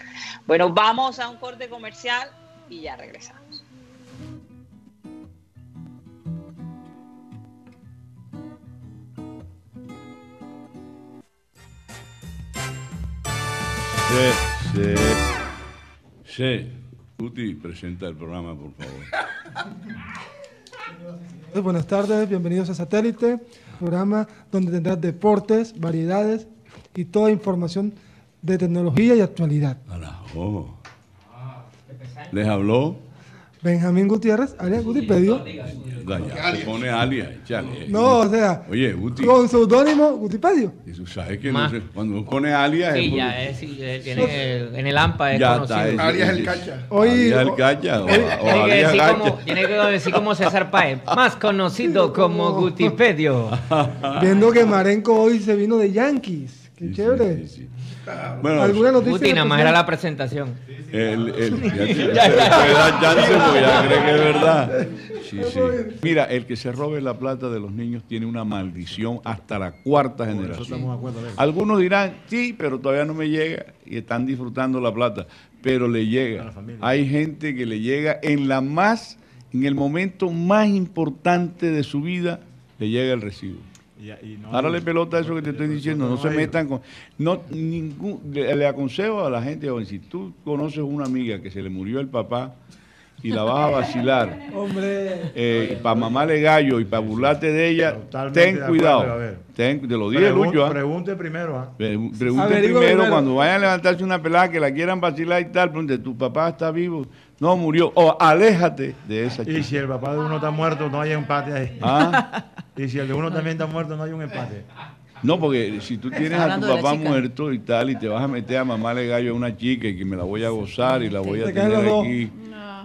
B: Bueno, vamos a un corte comercial y ya regresamos.
G: Sí, sí. Sí. Guti, presenta el programa, por favor.
D: Buenas tardes, bienvenidos a Satélite, programa donde tendrás deportes, variedades y toda información de tecnología y actualidad.
G: Carajo. ¿Les habló?
D: Benjamín Gutiérrez, alias Gutipedio.
G: Ya, se pone alias, échale.
D: No, o sea,
G: Oye, Guti,
D: con seudónimo Gutipedio.
G: y tú sabes que no se- cuando uno pone alias es
H: Sí, ya es, él tiene el- en el AMPA es
G: ya
H: conocido.
G: está. es-
I: Alias el
G: es-
I: cacha.
G: Alias el cacha. o- o
H: Tiene que, como, tiene que decir como César Páez, más conocido como Gutipedio.
D: Viendo que Marenco hoy se vino de Yankees. Qué
G: Sí, sí,
D: chévere.
G: sí, sí. Bueno,
D: ¿Alguna noticia?
H: Guti, nada más era la presentación.
G: El, el, ya, cree que es verdad. Sí, sí. Mira, el que se robe la plata de los niños tiene una maldición hasta la cuarta generación. Algunos dirán, sí, pero todavía no me llega y están disfrutando la plata, pero le llega. Hay gente que le llega en la más, en el momento más importante de su vida, le llega el recibo. Párale pelota a eso que te estoy diciendo, no se metan con... No, ningún, le, le aconsejo a la gente, si tú conoces una amiga que se le murió el papá y la vas a vacilar,
D: Hombre,
G: para mamarle gallo y para burlarte de ella,
I: Totalmente
G: ten
I: de
G: cuidado.
I: acuerdo.
G: Ten- te lo dije,
I: Pregun-
G: Lucho. ¿ah?
I: Pregunte primero, ¿ah?
G: Pre- Pregunte primero,
D: primero.
G: cuando vayan a levantarse una pelada que la quieran vacilar y tal, pregunte, ¿tu papá está vivo? No, murió. O aléjate de esa
I: Y
G: chica.
I: si el papá de uno está muerto, no hay empate ahí.
G: ¿Ah?
I: Y si el de uno también está muerto, no hay un empate.
G: No, porque si tú tienes a tu papá muerto y tal, y te vas a meter a mamarle gallo a una chica y que me la voy a gozar y la voy a tener aquí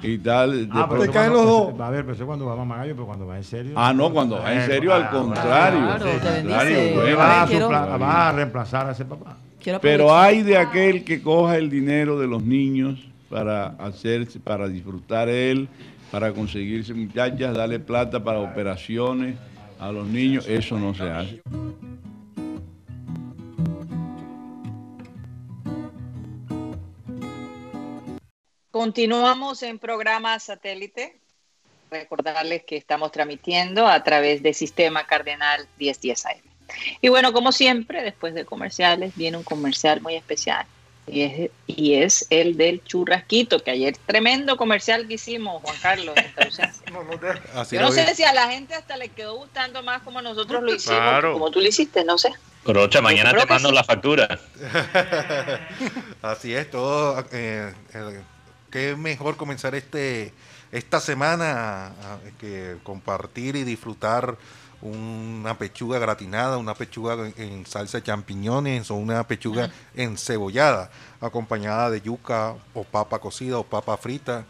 G: y tal.
J: Ah, pero
G: después-
J: eso cuando- A ver, pero eso cuando va a mamar gallo, pero cuando va en serio.
G: Ah, no, cuando va en
J: Eh,
G: serio, al contrario.
J: claro, te. Va a, va reemplazar a ese papá.
G: Pero hay de aquel que coja el dinero de los niños para hacerse, para disfrutar él, para conseguirse muchachas, darle plata para operaciones a los niños, eso no se hace.
B: Continuamos en programa satélite. Recordarles que estamos transmitiendo a través de Sistema Cardenal 1010 AM. Y bueno, como siempre, después de comerciales, viene un comercial muy especial. Y es, y es el del churrasquito, que ayer tremendo comercial que hicimos, Juan Carlos, tu ausencia.
F: Así
B: Yo no
F: vi.
B: sé si a la gente hasta le quedó gustando más como nosotros lo hicimos,
C: Claro.
B: como tú lo hiciste, no sé.
C: Rocha, mañana te mando
B: sí.
C: la factura.
F: Así es, todo. eh, eh, qué mejor comenzar este esta semana que compartir y disfrutar una pechuga gratinada, una pechuga en, salsa de champiñones o una pechuga encebollada, acompañada de yuca o papa cocida o papa frita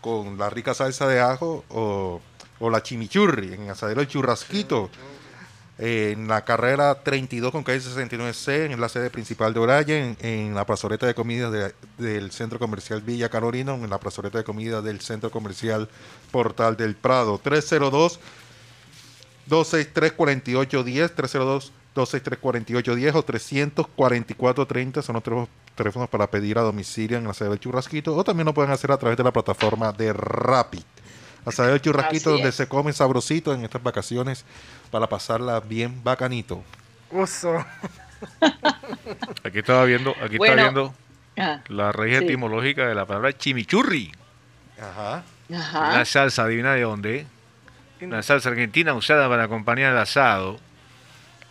F: con la rica salsa de ajo o, o la chimichurri en asadero el churrasquito. Eh, en la carrera 32 con calle 69C, en la sede principal de Oraya, en, en la plazoleta de comidas de- del Centro Comercial Villa Carolina, en la plazoleta de comidas del Centro Comercial Portal del Prado. 302 263 4810 302 263 4810 o 344 30 son los teléfonos- teléfonos para pedir a domicilio en la sede del churrasquito o también lo pueden hacer a través de la plataforma de Rapid. La sede del churrasquito donde se come sabrosito en estas vacaciones para pasarla bien bacanito.
D: Uso.
E: Aquí estaba viendo, aquí
B: Bueno,
E: estaba viendo
B: Ah,
E: la raíz
B: sí.
E: etimológica de la palabra chimichurri.
F: Ajá.
B: Ajá.
E: Una salsa, adivina de dónde. Una salsa argentina usada para acompañar el asado.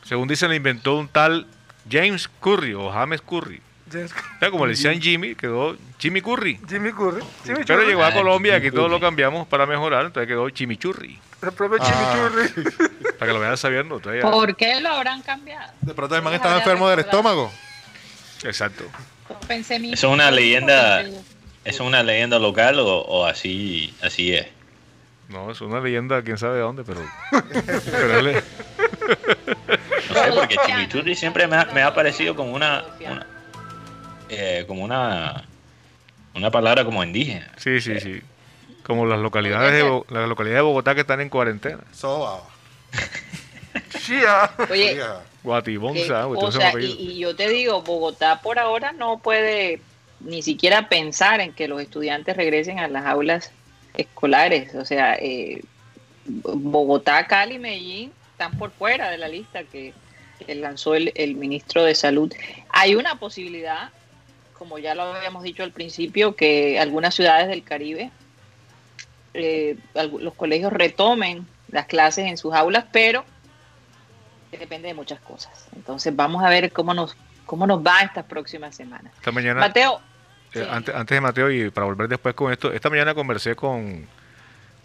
E: Según dicen, la inventó un tal James Curry o James Curry.
D: James-
E: como le decían Jimmy, quedó Jimmy Curry.
D: Jimmy Curry. Jimmy
E: Pero llegó a
C: Ah,
E: Colombia y aquí todo lo cambiamos para mejorar, entonces quedó Chimichurri.
D: El propio
F: Ah.
D: Jimmy Curry.
E: Para que lo vayan sabiendo. entonces ya-
B: ¿Por qué lo habrán cambiado?
F: De pronto el man estaba enfermo del estómago.
E: Exacto.
B: Pensé mismo.
C: ¿Eso es una leyenda,
B: Pensé-
C: ¿eso es una leyenda local o, o así, así es?
E: No, es una leyenda, quién sabe de dónde, pero. pero
C: No sé, porque chimichurri siempre me ha, me ha parecido como una, una- eh, como una una palabra como indígena.
E: sí, sí, sí. Como las localidades de, las localidades de Bogotá que están en cuarentena.
F: Soba.
B: Oye,
E: Guatibonza,
B: o sea, y yo te digo, Bogotá por ahora no puede ni siquiera pensar en que los estudiantes regresen a las aulas escolares. O sea, eh, Bogotá, Cali, Medellín están por fuera de la lista que, que lanzó el, el ministro de Salud. Hay una posibilidad, como ya lo habíamos dicho al principio, que algunas ciudades del Caribe, eh, los colegios retomen las clases en sus aulas, pero depende de muchas cosas. Entonces vamos a ver cómo nos cómo nos va estas próximas semanas.
E: Esta mañana,
B: Mateo,
E: eh,
B: sí.
E: antes, antes de Mateo y para volver después con esto, esta mañana conversé con,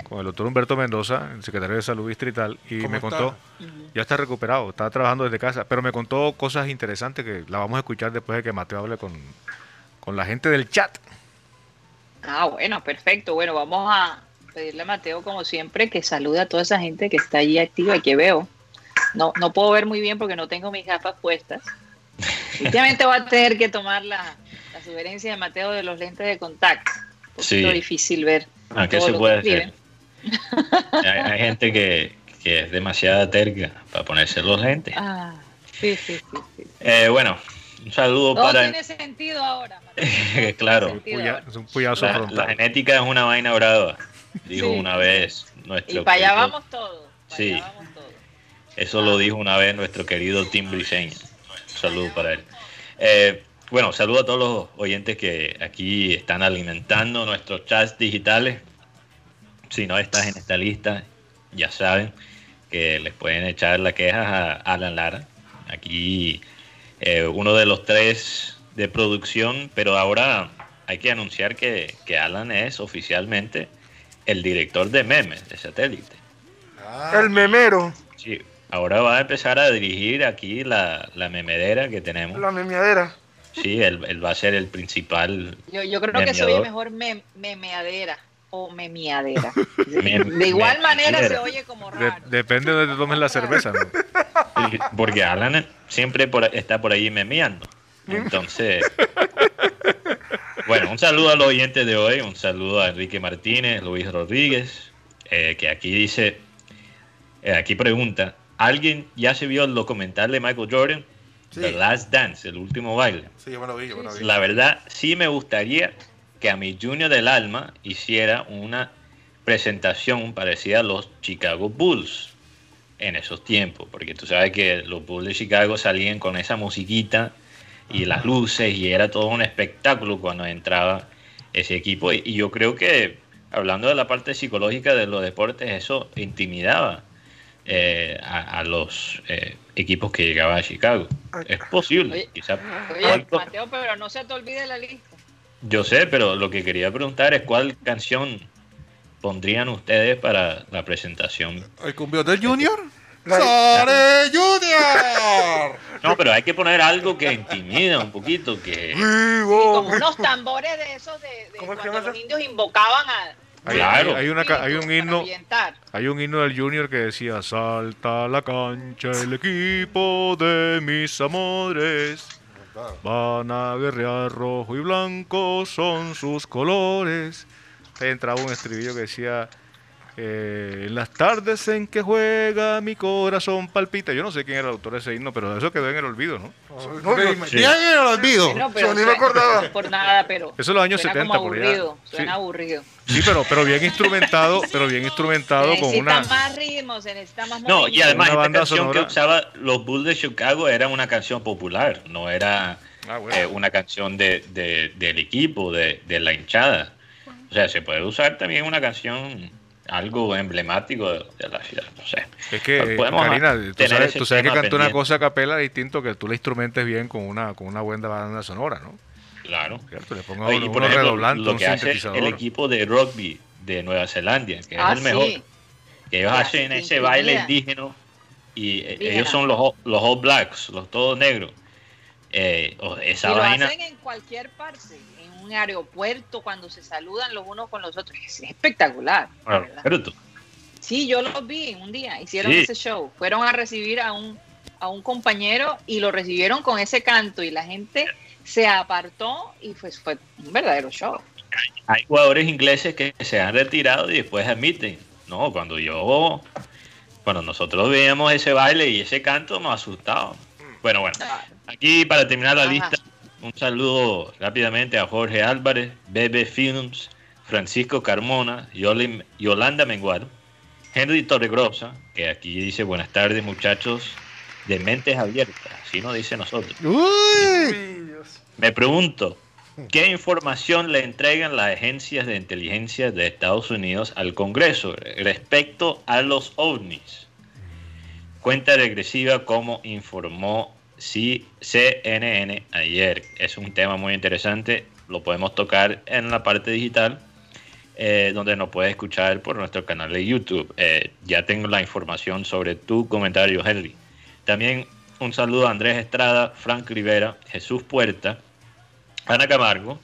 E: con el doctor Humberto Mendoza, el secretario de Salud Distrital, y
F: ¿Cómo
E: me
F: está?
E: contó, ya está recuperado, está trabajando desde casa, pero me contó cosas interesantes que la vamos a escuchar después de que Mateo hable con, con la gente del chat.
B: ah, bueno, perfecto. Bueno, vamos a pedirle a Mateo, como siempre, que salude a toda esa gente que está allí activa y que veo. No, no puedo ver muy bien porque no tengo mis gafas puestas. Últimamente voy a tener que tomar la, la sugerencia de Mateo de los lentes de contacto.
C: Sí.
B: difícil ver.
C: Ah, ¿qué se puede hacer? Hay, hay gente que, que es demasiada terca para ponerse los lentes.
B: Ah, sí, sí, sí. sí.
C: Eh, bueno, un saludo
B: Todo
C: para...
B: tiene sentido ahora.
C: Claro,
E: es un puyazo
C: la, la genética es una vaina brava, dijo
B: Sí.
C: una vez nuestro
B: Y para allá
C: querido-
B: vamos todos.
C: Sí.
B: allá vamos todos.
C: Eso lo dijo una vez nuestro querido Tim Briseño. Un saludo para él. Eh, bueno, saludo a todos los oyentes que aquí están alimentando nuestros chats digitales. Si no estás en esta lista, ya saben que les pueden echar la queja a Alan Lara. Aquí eh, uno de los tres de producción, pero ahora hay que anunciar que, que Alan es oficialmente el director de memes de satélite.
F: Ah,
D: El memero.
C: Sí, ahora va a empezar a dirigir aquí la, la memedera que tenemos.
D: La memiadera.
C: Sí, él, él va a ser el principal.
B: Yo, yo creo que se oye
C: Memeador.
B: mejor mem- memeadera o memiadera.
C: Mem-
B: De igual manera se oye como
E: De-
B: raro.
E: depende de donde tomes la cerveza, ¿no?
C: Sí, Porque Alan siempre por- está por ahí memeando. Entonces, bueno, un saludo a los oyentes de hoy, un saludo a Enrique Martínez, Luis Rodríguez, eh, que aquí dice, eh, aquí pregunta, ¿alguien ya se vio el documental de Michael Jordan?
F: Sí.
C: The Last Dance, el último baile.
F: Sí, yo me lo vi, yo me lo vi.
C: La verdad, sí me gustaría que a mi Junior del Alma hiciera una presentación parecida a los Chicago Bulls en esos tiempos, porque tú sabes que los Bulls de Chicago salían con esa musiquita y las luces y era todo un espectáculo cuando entraba ese equipo y, y yo creo que hablando de la parte psicológica de los deportes eso intimidaba eh, a, a los eh, equipos que llegaban a Chicago. Es posible,
B: Oye,
C: quizá
B: Oye,
C: algo-
B: Mateo, pero no se te olvide la lista.
C: Yo sé, pero lo que quería preguntar es cuál canción pondrían ustedes para la presentación.
F: ¿El cumbión del Junior? ¡Sare Junior!
C: No, pero hay que poner algo que intimida un poquito, que
D: Vivo.
B: Como unos tambores de esos de, de
D: ¿Cómo es que
B: cuando los indios invocaban a.
E: Hay,
C: Claro.
E: hay- hay una hay un himno, hay un himno del Junior que decía salta a la cancha el equipo de mis amores. Van a guerrear rojo y blanco son sus colores. Entraba un estribillo que decía eh, en las tardes en que juega mi corazón palpita. Yo no sé quién era el autor de ese himno, pero eso quedó en el olvido, ¿no?
D: No, no,
C: Sí.
F: En el olvido.
B: Bueno, pero
D: Yo ni me
B: suena-
D: acordaba.
B: no por nada, pero.
E: Eso es los años
B: suena
E: 70
B: como
E: por allá.
B: aburrido. Suena
E: Sí.
B: aburrido.
E: Sí, pero, pero bien instrumentado, pero bien instrumentado
B: se
E: con
B: necesita
E: una...
B: más ritmo, se necesita más
C: No, y además esta
E: banda
C: canción
E: sonora.
C: que usaba los Bulls de Chicago era una canción popular, no era
E: Ah, bueno.
C: eh, una canción de, de- del equipo, de, de la hinchada. O sea, se puede usar también una canción, algo emblemático de, de la ciudad, no sé.
E: Es que, eh,
C: podemos
E: Karina, tú sabes,
C: ese
E: tú sabes que
C: tema
E: canta una cosa a capela distinto que tú la instrumentes bien con una, con una buena banda sonora, ¿no?
C: Claro.
E: ¿Cierto? Le pongas
C: Oye, y por ejemplo, lo
E: un
C: que hace el equipo de rugby de Nueva Zelanda, que
B: Ah,
C: es el mejor,
B: sí.
C: que ellos hacen ese baile indígena y eh, ellos son los, all- los All Blacks, los todos negros. Eh, esa
B: Y lo
C: vaina,
B: hacen en cualquier parte, un aeropuerto, cuando se saludan los unos con los otros. Es espectacular. la
C: Bueno.
B: Sí, yo los vi un día, hicieron
C: Sí.
B: ese show. Fueron a recibir a un, a un compañero y lo recibieron con ese canto y la gente se apartó y pues fue un verdadero show.
C: Hay jugadores ingleses que se han retirado y después admiten, no, cuando yo, cuando nosotros veíamos ese baile y ese canto nos asustaba. Bueno, bueno, aquí para terminar la
B: Ajá.
C: lista, un saludo rápidamente a Jorge Álvarez, Bebe Films, Francisco Carmona, Yoli- Yolanda Menguado, Henry Torregrosa, que aquí dice buenas tardes muchachos de mentes abiertas, así nos dice nosotros.
F: ¡Uy!
C: Me pregunto, ¿qué información le entregan las agencias de inteligencia de Estados Unidos al Congreso respecto a los ovnis? Cuenta regresiva como informó C- CNN ayer. Es un tema muy interesante, lo podemos tocar en la parte digital, eh, donde nos puede escuchar por nuestro canal de YouTube. Eh, ya tengo la información sobre tu comentario, Henry. También un saludo a Andrés Estrada, Frank Rivera, Jesús Puerta, Ana Camargo,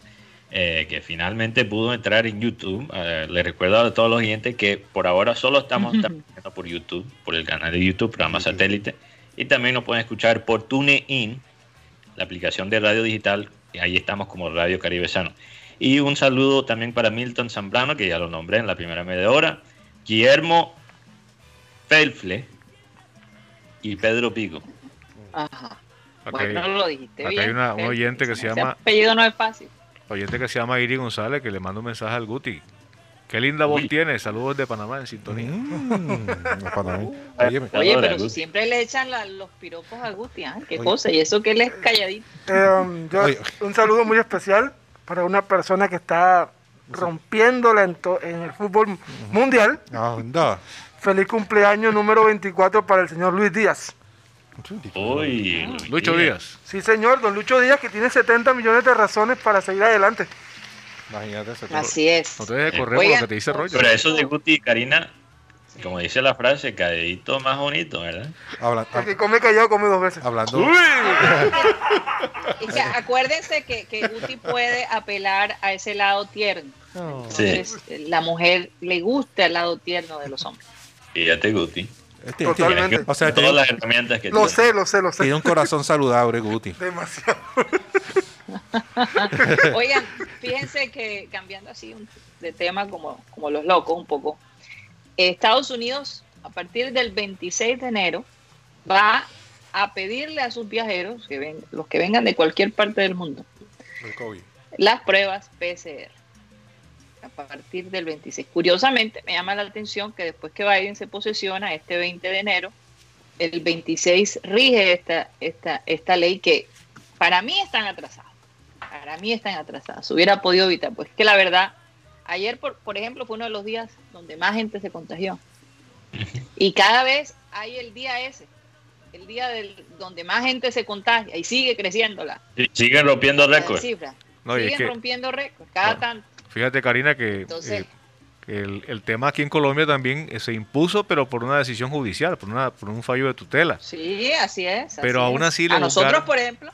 C: eh, que finalmente pudo entrar en YouTube. Eh, le recuerdo a todos los oyentes que por ahora solo estamos transmitiendo por YouTube, por el canal de YouTube, programa satélite. Y también nos pueden escuchar por TuneIn, la aplicación de radio digital. Y ahí estamos como Radio Caribe Sano. Y un saludo también para Milton Zambrano, que ya lo nombré en la primera media hora. Guillermo Felfle y Pedro Pico.
B: Ajá.
E: Acá
B: Bueno,
E: hay-
B: lo dijiste
E: acá
B: bien.
E: hay una- un oyente que se
B: ese
E: llama-
B: apellido no es fácil.
E: Oyente que se llama Iri González, que le manda un mensaje al Guti. Qué linda voz
C: Uy.
E: tiene. Saludos de Panamá en sintonía.
F: Mm,
B: Oye,
C: Ahora,
B: pero siempre le echan la- los piropos a Guti, ¿ah? qué cosa. Y eso que él es calladito.
D: Eh, um, yo-
F: Oye.
D: un saludo muy especial para una persona que está rompiéndola en, to- en el fútbol mundial.
F: Anda.
D: Feliz cumpleaños número 24 para el señor Luis Díaz.
C: Uy, Luis
E: Lucho Díaz.
D: Sí, señor, don Lucho Díaz, que tiene 70 millones de razones para seguir adelante.
F: Imagínate ese
B: Así es.
E: No te dejes
C: Eh,
E: correr por lo que te dice Rollo.
C: Pero eso de Guti y Karina como dice la frase, cadedito más bonito, ¿verdad?
F: Habla-
D: El que come callado come dos veces.
F: hablando,
B: Y que acuérdense que, que Guti puede apelar a ese lado tierno.
C: Sí,
B: Entonces, la mujer le gusta el lado tierno de los hombres.
C: fíjate, Guti.
F: este-
D: Totalmente.
F: o sea,
C: Todas
F: tiene,
C: las herramientas que
D: Lo
C: tiene.
D: sé, lo sé, lo
F: tiene
D: sé.
F: un corazón saludable, Guti.
D: Demasiado.
B: Oigan, fíjense que cambiando así de tema como, como los locos un poco, Estados Unidos a partir del 26 de enero va a pedirle a sus viajeros, que ven, los que vengan de cualquier parte del mundo,
F: El COVID.
B: las pruebas PCR a partir del 26. Curiosamente, me llama la atención que después que Biden se posesiona este 20 de enero, el 26 rige esta, esta, esta ley que para mí están atrasadas. Para mí están atrasadas. Hubiera podido evitar. Pues que la verdad, ayer, por, por ejemplo, fue uno de los días donde más gente se contagió. Y cada vez hay el día ese, el día del, donde más gente se contagia y sigue creciendo la,
C: Sí, Siguen rompiendo récords.
E: No, y es
B: Siguen
E: que-
B: rompiendo récords cada
E: No.
B: tanto.
E: Fíjate, Karina, que
B: Entonces-
E: eh, que el, el tema aquí en Colombia también eh, se impuso, pero por una decisión judicial, por, una, por un fallo de tutela.
B: Sí, así es.
E: Pero
B: así
E: aún
B: es.
E: así le
B: A nosotros, por ejemplo.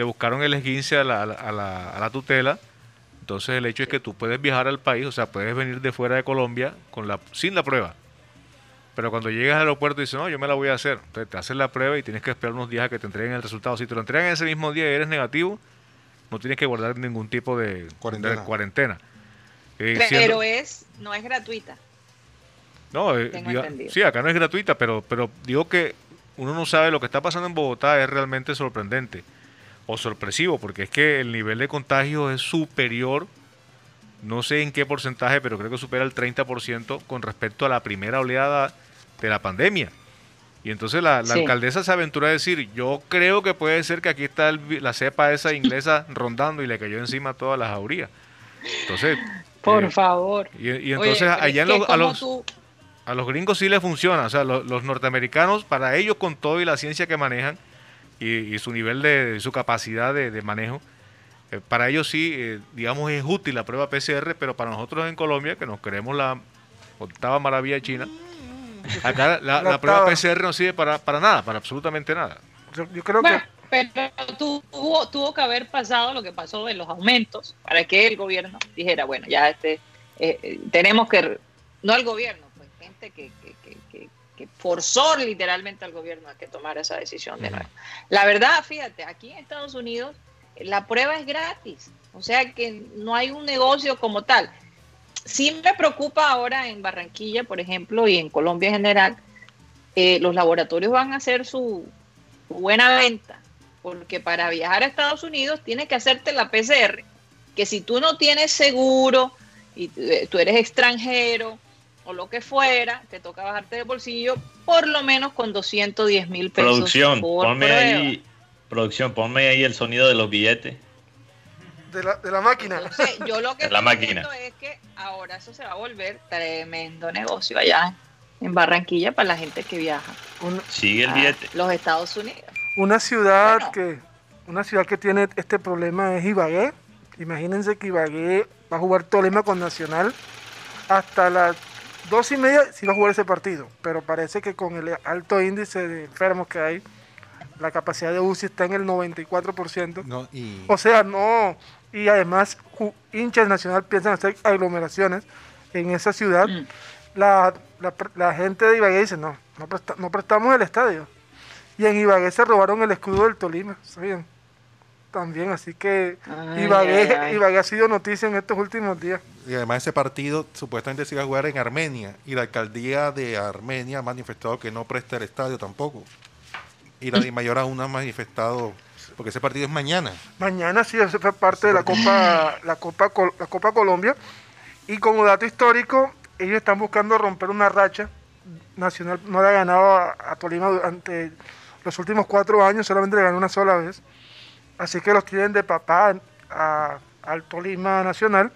E: Le buscaron el esguince a la, a la- a la- tutela. Entonces el hecho es que tú puedes viajar al país, o sea, puedes venir de fuera de Colombia con la, sin la prueba. Pero cuando llegas al aeropuerto dices, no, yo me la voy a hacer. Entonces te hacen la prueba y tienes que esperar unos días a que te entreguen el resultado. Si te lo entregan ese mismo día y eres negativo, no tienes que guardar ningún tipo de
F: Cuarentena.
E: de cuarentena. Eh,
B: Pero
E: siendo-
B: es, no es gratuita.
E: No, eh, diga- sí, acá no es gratuita, pero, pero digo que uno no sabe lo que está pasando en Bogotá es realmente sorprendente o sorpresivo, porque es que el nivel de contagio es superior, no sé en qué porcentaje, pero creo que supera el 30% con respecto a la primera oleada de la pandemia. Y entonces la, la
B: Sí.
E: alcaldesa se aventura a decir, yo creo que puede ser que aquí está el la cepa esa inglesa rondando y le cayó encima todas las jaurías. Entonces,
B: Por
E: eh,
B: favor.
E: y, entonces allá en los- a los...
B: tú-
E: A los gringos sí les funciona, o sea, lo- los, norteamericanos, para ellos con todo y la ciencia que manejan y, y su nivel de, su capacidad de, de manejo, eh, para ellos sí, eh, digamos, es útil la prueba PCR, pero para nosotros en Colombia, que nos creemos la octava maravilla de China, acá la,
D: La
E: la prueba. PCR no sirve para, para nada, para absolutamente nada.
D: Yo, yo creo
B: Bueno,
D: que
B: pero tuvo, tuvo que haber pasado lo que pasó en los aumentos para que el gobierno dijera, bueno, ya este, eh, tenemos que, no el gobierno, pues gente que, que, forzó literalmente al gobierno a que tomara esa decisión de nuevo. La verdad, fíjate, aquí en Estados Unidos eh, la prueba es gratis, o sea que no hay un negocio como tal. Sí me preocupa ahora en Barranquilla, por ejemplo, y en Colombia en general, eh, los laboratorios van a hacer su, su buena venta, porque para viajar a Estados Unidos tienes que hacerte la PCR, que si tú no tienes seguro y eh, tú eres extranjero o lo que fuera, te toca bajarte de bolsillo por lo menos con 210 mil pesos.
C: Producción,
B: por
C: ponme
B: prueba.
C: ahí, producción, ponme ahí el sonido de los billetes.
D: de la, de la máquina.
B: Entonces, yo lo que
C: La máquina.
B: es que ahora eso se va a volver tremendo negocio allá en Barranquilla para la gente que viaja
D: Un-
C: Sigue el
B: a
C: billete.
B: los Estados Unidos.
D: Una ciudad
B: Bueno.
D: que una ciudad que tiene este problema es Ibagué. Imagínense que Ibagué va a jugar Tolima con Nacional hasta las dos y media sí va a jugar ese partido, pero parece que con el alto índice de enfermos que hay, la capacidad de UCI está en el 94%.
F: No, y,
D: O sea, no. Y además, hinchas nacional piensan hacer aglomeraciones en esa ciudad.
B: Mm.
D: La, la, la gente de Ibagué dice: no, no, presta- no prestamos el estadio. Y en Ibagué se robaron el escudo del Tolima, ¿sabían? También, así que
B: Ay,
D: Ibagué,
B: ay, ay.
D: Ibagué ha sido noticia en estos últimos días.
F: y además ese partido supuestamente se iba a jugar en Armenia y la alcaldía de Armenia ha manifestado que no presta el estadio tampoco. Y la de Mayor aún ha manifestado, porque ese partido es mañana.
D: Mañana sí, eso fue parte de la Copa, la Copa, Col- la Copa Colombia. Y como dato histórico, ellos están buscando romper una racha. Nacional no le ha ganado a, a Tolima durante los últimos cuatro años, solamente le ganó una sola vez. Así que los tienen de papá al Tolima Nacional.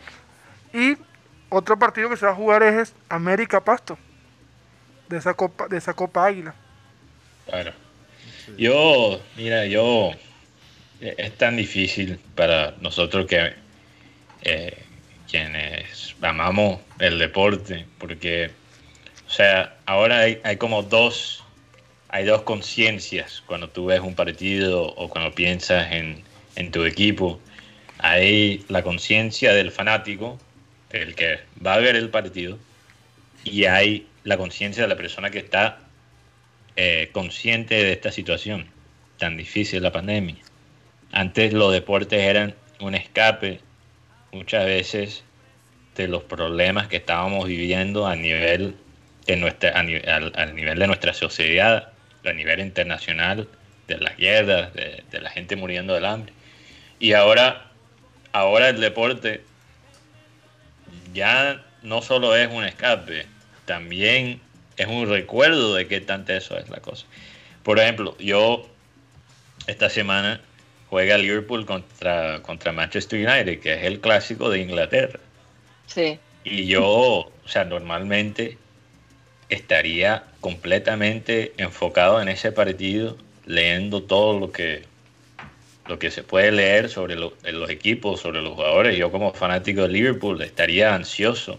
D: Y otro partido que se va a jugar es América Pasto, de esa Copa, de esa Copa Águila.
C: Claro. Yo, mira, yo eh, es tan difícil para nosotros que eh, quienes amamos el deporte, porque sea, ahora hay, hay como dos, hay dos conciencias cuando tú ves un partido o cuando piensas en, en tu equipo. Hay la conciencia del fanático, el que va a ver el partido, y hay la conciencia de la persona que está eh, consciente de esta situación tan difícil, la pandemia. Antes los deportes eran un escape muchas veces de los problemas que estábamos viviendo a nivel de nuestra, nivel de nuestra sociedad, a nivel internacional, de las guerras, de, de la gente muriendo del hambre. Y ahora, ahora el deporte ya no solo es un escape, también es un recuerdo de qué tanto eso es la cosa. Por ejemplo, yo esta semana juega Liverpool contra, contra Manchester United, que es el clásico de Inglaterra.
B: Sí.
C: Y yo, o sea, normalmente estaría completamente enfocado en ese partido, leyendo todo lo que lo que se puede leer sobre lo- los equipos, sobre los jugadores. Yo como fanático de Liverpool estaría ansioso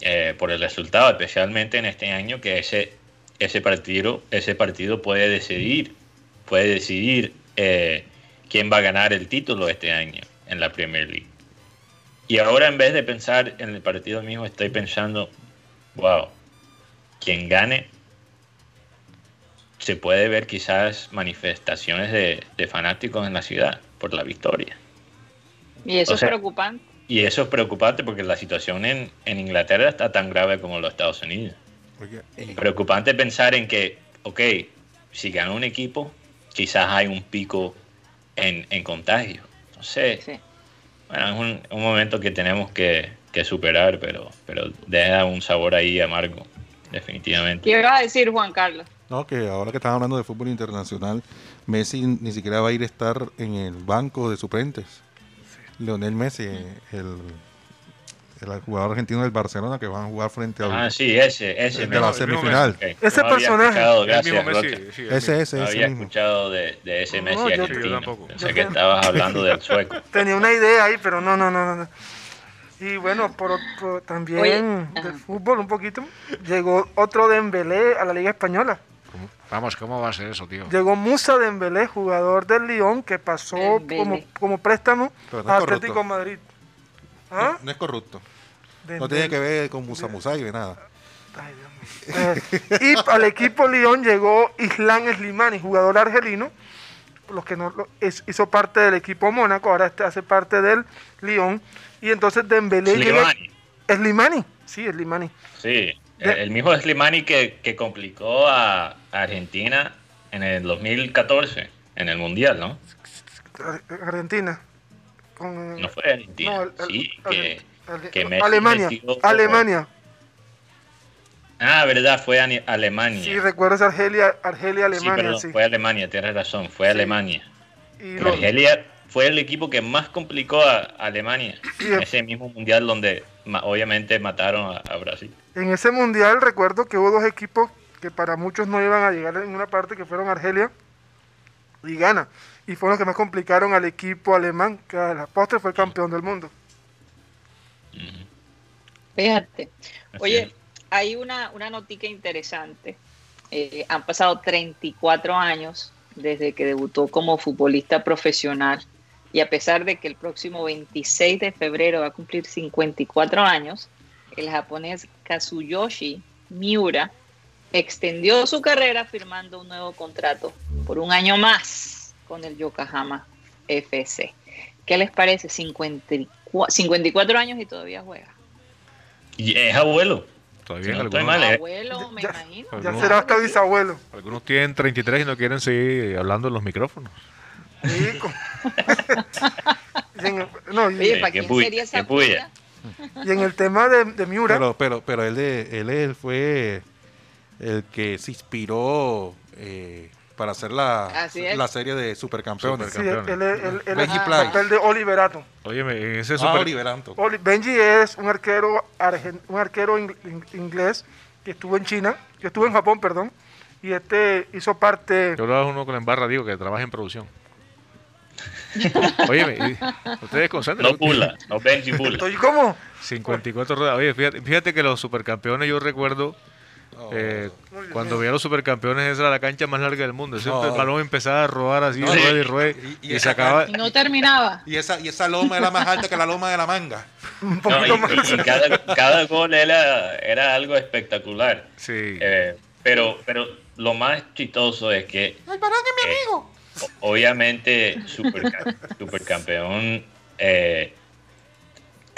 C: eh, por el resultado, especialmente en este año que ese, ese partido, ese partido puede decidir, puede decidir eh, quién va a ganar el título este año en la Premier League. Y ahora en vez de pensar en el partido mismo, estoy pensando, wow, quien gane, se puede ver quizás manifestaciones de, de fanáticos en la ciudad por la victoria.
B: Y eso
C: O sea,
B: es preocupante.
C: Y eso es preocupante porque la situación en, en Inglaterra está tan grave como en los Estados Unidos.
F: Oye, y-
C: Preocupante pensar en que, ok, si gana un equipo, quizás hay un pico en, en contagio. No sé,
B: Sí.
C: bueno, es un, un momento que tenemos que, que superar, pero, pero deja un sabor ahí amargo, definitivamente.
B: ¿Qué ibas a decir, Juan Carlos?
F: No, que ahora que están hablando de fútbol internacional, Messi ni siquiera va a ir a estar en el banco de suplentes. Leonel Messi, el, el jugador argentino del Barcelona que van a jugar frente al...
C: Ah, sí, ese, ese.
F: de la semifinal.
C: Ok,
D: Ese
C: no
D: personaje.
C: gracias,
E: mismo Messi,
C: Roca.
E: sí, el
F: ese, ese,
C: No
F: ese
C: había
F: mismo.
C: escuchado de, de ese
D: No,
C: Messi
D: yo-
E: yo
C: argentino.
E: tampoco.
C: Pensé que estabas hablando del sueco.
D: Tenía una idea ahí, pero no, no, no. no. Y bueno, por, por- también
B: Oye,
D: de
B: ajá.
D: fútbol un poquito, llegó otro Dembélé a la Liga Española.
E: Vamos, ¿cómo va a ser eso, tío?
D: Llegó Musa Dembélé, jugador del Lyon, que pasó
B: Dembélé.
D: como, como préstamo
F: no
D: a. Atlético Madrid. ¿Ah?
F: No es corrupto. No tiene que ver con Musa Musa y nada.
D: Ay, Dios mío. Eh, y al equipo Lyon llegó Islam Slimani, jugador argelino, los que no lo- es- hizo parte del equipo Mónaco, ahora este hace parte del Lyon. Y entonces Dembélé llega-
C: Slimani.
D: Slimani, sí, Slimani.
C: Sí,
D: De-
C: el, el mismo Slimani que, que complicó a Argentina en el 2014, en el Mundial, ¿no?
D: Ar- Argentina. Con,
C: No fue Argentina,
D: No, el-
C: sí,
D: el-
C: que,
D: el-
C: que Messi
D: Alemania,
C: metió-
D: Alemania.
C: Ah, verdad, fue Ani- Alemania.
D: Sí, recuerdas Argelia, Argelia,
C: Sí,
D: Alemania,
C: perdón,
D: sí.
C: fue Alemania, tienes razón, fue
D: Sí.
C: Alemania.
D: Y lo-
C: Argelia fue el equipo que más complicó a Alemania
D: Sí,
C: en ese mismo mundial donde obviamente mataron a, a Brasil.
D: en ese mundial recuerdo que hubo dos equipos que para muchos no iban a llegar en una parte, que fueron Argelia y Ghana. Y fueron los que más complicaron al equipo alemán, que a la postre fue el campeón del mundo.
B: Fíjate. Oye. Hay una, una notica interesante. Eh, han pasado 34 años desde que debutó como futbolista profesional y a pesar de que el próximo 26 de febrero va a cumplir 54 años, el japonés Kazuyoshi Miura extendió su carrera firmando un nuevo contrato por un año más con el Yokohama FC. ¿Qué les parece? 54, 54 años y todavía juega.
C: Es abuelo.
E: Todavía
C: Sí, no
E: algunos,
C: mal, eh.
B: Abuelo, me
D: Ya-
B: imagino.
D: Ya
E: Algunos-
D: será hasta bisabuelo.
E: algunos tienen 33 y no quieren seguir hablando en los micrófonos.
D: Sí, con- y, en, no, y-
B: Oye,
C: Eh,
B: ¿para
C: qué
B: quién
C: puya,
B: sería esa
C: qué puya.
B: puya?
D: y en el tema de, de Miura,
F: Pero, pero, pero él, de- él, él fue el que se inspiró eh, para hacer la, la serie de Supercampeones.
D: sí, él, él- él- él-
F: Benji
D: el papel de Oliverato.
E: Óyeme, en ese
F: Ah,
E: super...
F: Oliver Anton.
D: Oli- Benji es un arquero argen- un arquero ing- in- inglés que estuvo en China, que estuvo en Japón, perdón, y este hizo parte
E: Yo hablaba uno con la embarra, digo, que trabaja en producción. Y- ustedes concentren.
C: No pula, no Benji pula.
D: Estoy como
E: 54 ruedas. Oye, fíjate, fíjate que los supercampeones yo recuerdo Eh, cuando veía a los supercampeones, esa era la cancha más larga del mundo.
F: No.
E: el balón empezaba a rodar así,
F: No,
E: rueda y
F: y-
E: rueda,
F: y-
E: y,
F: y esa
E: sacaba.
B: Y no terminaba.
F: Y esa, y esa loma era más alta que la loma de la manga.
D: Un
C: No, y,
D: poquito más.
C: y- y cada, cada gol era, era algo espectacular.
E: Sí.
C: Eh, pero, pero lo más chistoso es que.
F: ¡Ay, Barán es mi
C: eh,
F: amigo!
C: obviamente, superca- supercampeón eh,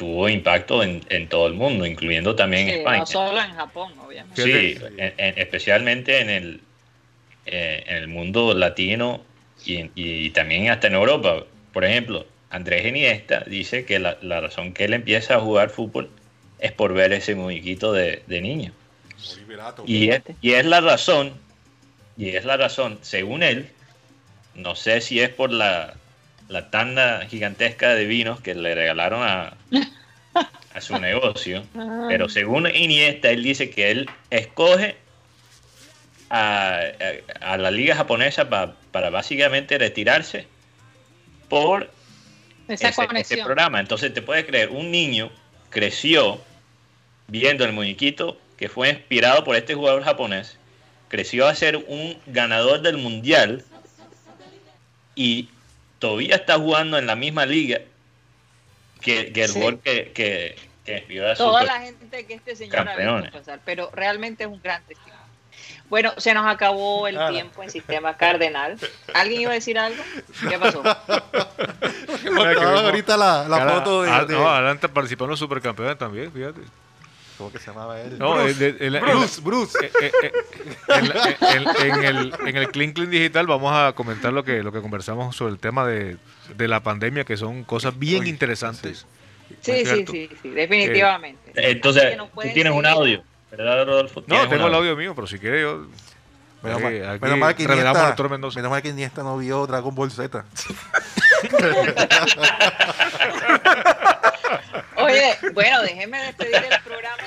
C: tuvo impacto en, en todo el mundo, incluyendo también
B: Sí,
C: España.
B: no solo en Japón, obviamente.
C: Sí, en- en- especialmente en el, eh, en el mundo latino y, y también hasta en Europa. Por ejemplo, Andrés Iniesta dice que la, la razón que él empieza a jugar fútbol es por ver ese muñequito de, de niño.
F: Oliverato.
C: Y es, y es la razón, y es la razón, según él, no sé si es por la, la tanda gigantesca de vinos que le regalaron a, a su negocio, pero según Iniesta, él dice que él escoge a, a- a la liga japonesa pa- para básicamente retirarse por
B: Esa
C: ese, ese programa. Entonces te puedes creer, un niño creció viendo el muñequito que fue inspirado por este jugador japonés, creció a ser un ganador del mundial y todavía está jugando en la misma liga que, que el
B: Sí.
C: jugador que, que, que a
B: Toda la gente que este señor ha pasar, pero realmente es un gran testimonio. Bueno, se nos acabó el
F: Nada.
B: tiempo en Sistema Cardenal. ¿Alguien iba a decir algo? ¿Qué pasó?
F: Ahorita la, la
E: Cara-
F: foto de,
E: ah,
F: de-
E: no, adelante participó en los supercampeones también, fíjate.
F: ¿Cómo que se llamaba él?
E: No,
F: Bruce.
E: eh,
F: Bruce,
E: eh, eh, eh, en, la- en- en el, en el Clean Clean Digital vamos a comentar lo que, lo que conversamos sobre el tema de, de la pandemia, que son cosas bien
F: Uy,
E: interesantes.
B: Sí, sí, sí, sí, definitivamente. Así
C: Entonces, tú tienes un audio, ¿verdad, Rodolfo?
E: No,
C: ¿Tienes un
E: tengo el audio mío, pero si quiere yo...
F: Menos
E: Eh,
F: mal,
E: aquí
F: menos mal que Iniesta, menos mal que Iniesta no vio Dragon Ball Z.
B: Oye, bueno, déjenme despedir el programa.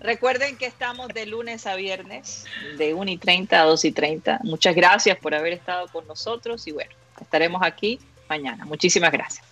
B: Recuerden que estamos de lunes a viernes, de 1 y 30 a 2 y 30. Muchas gracias por haber estado con nosotros y bueno, estaremos aquí mañana. Muchísimas gracias.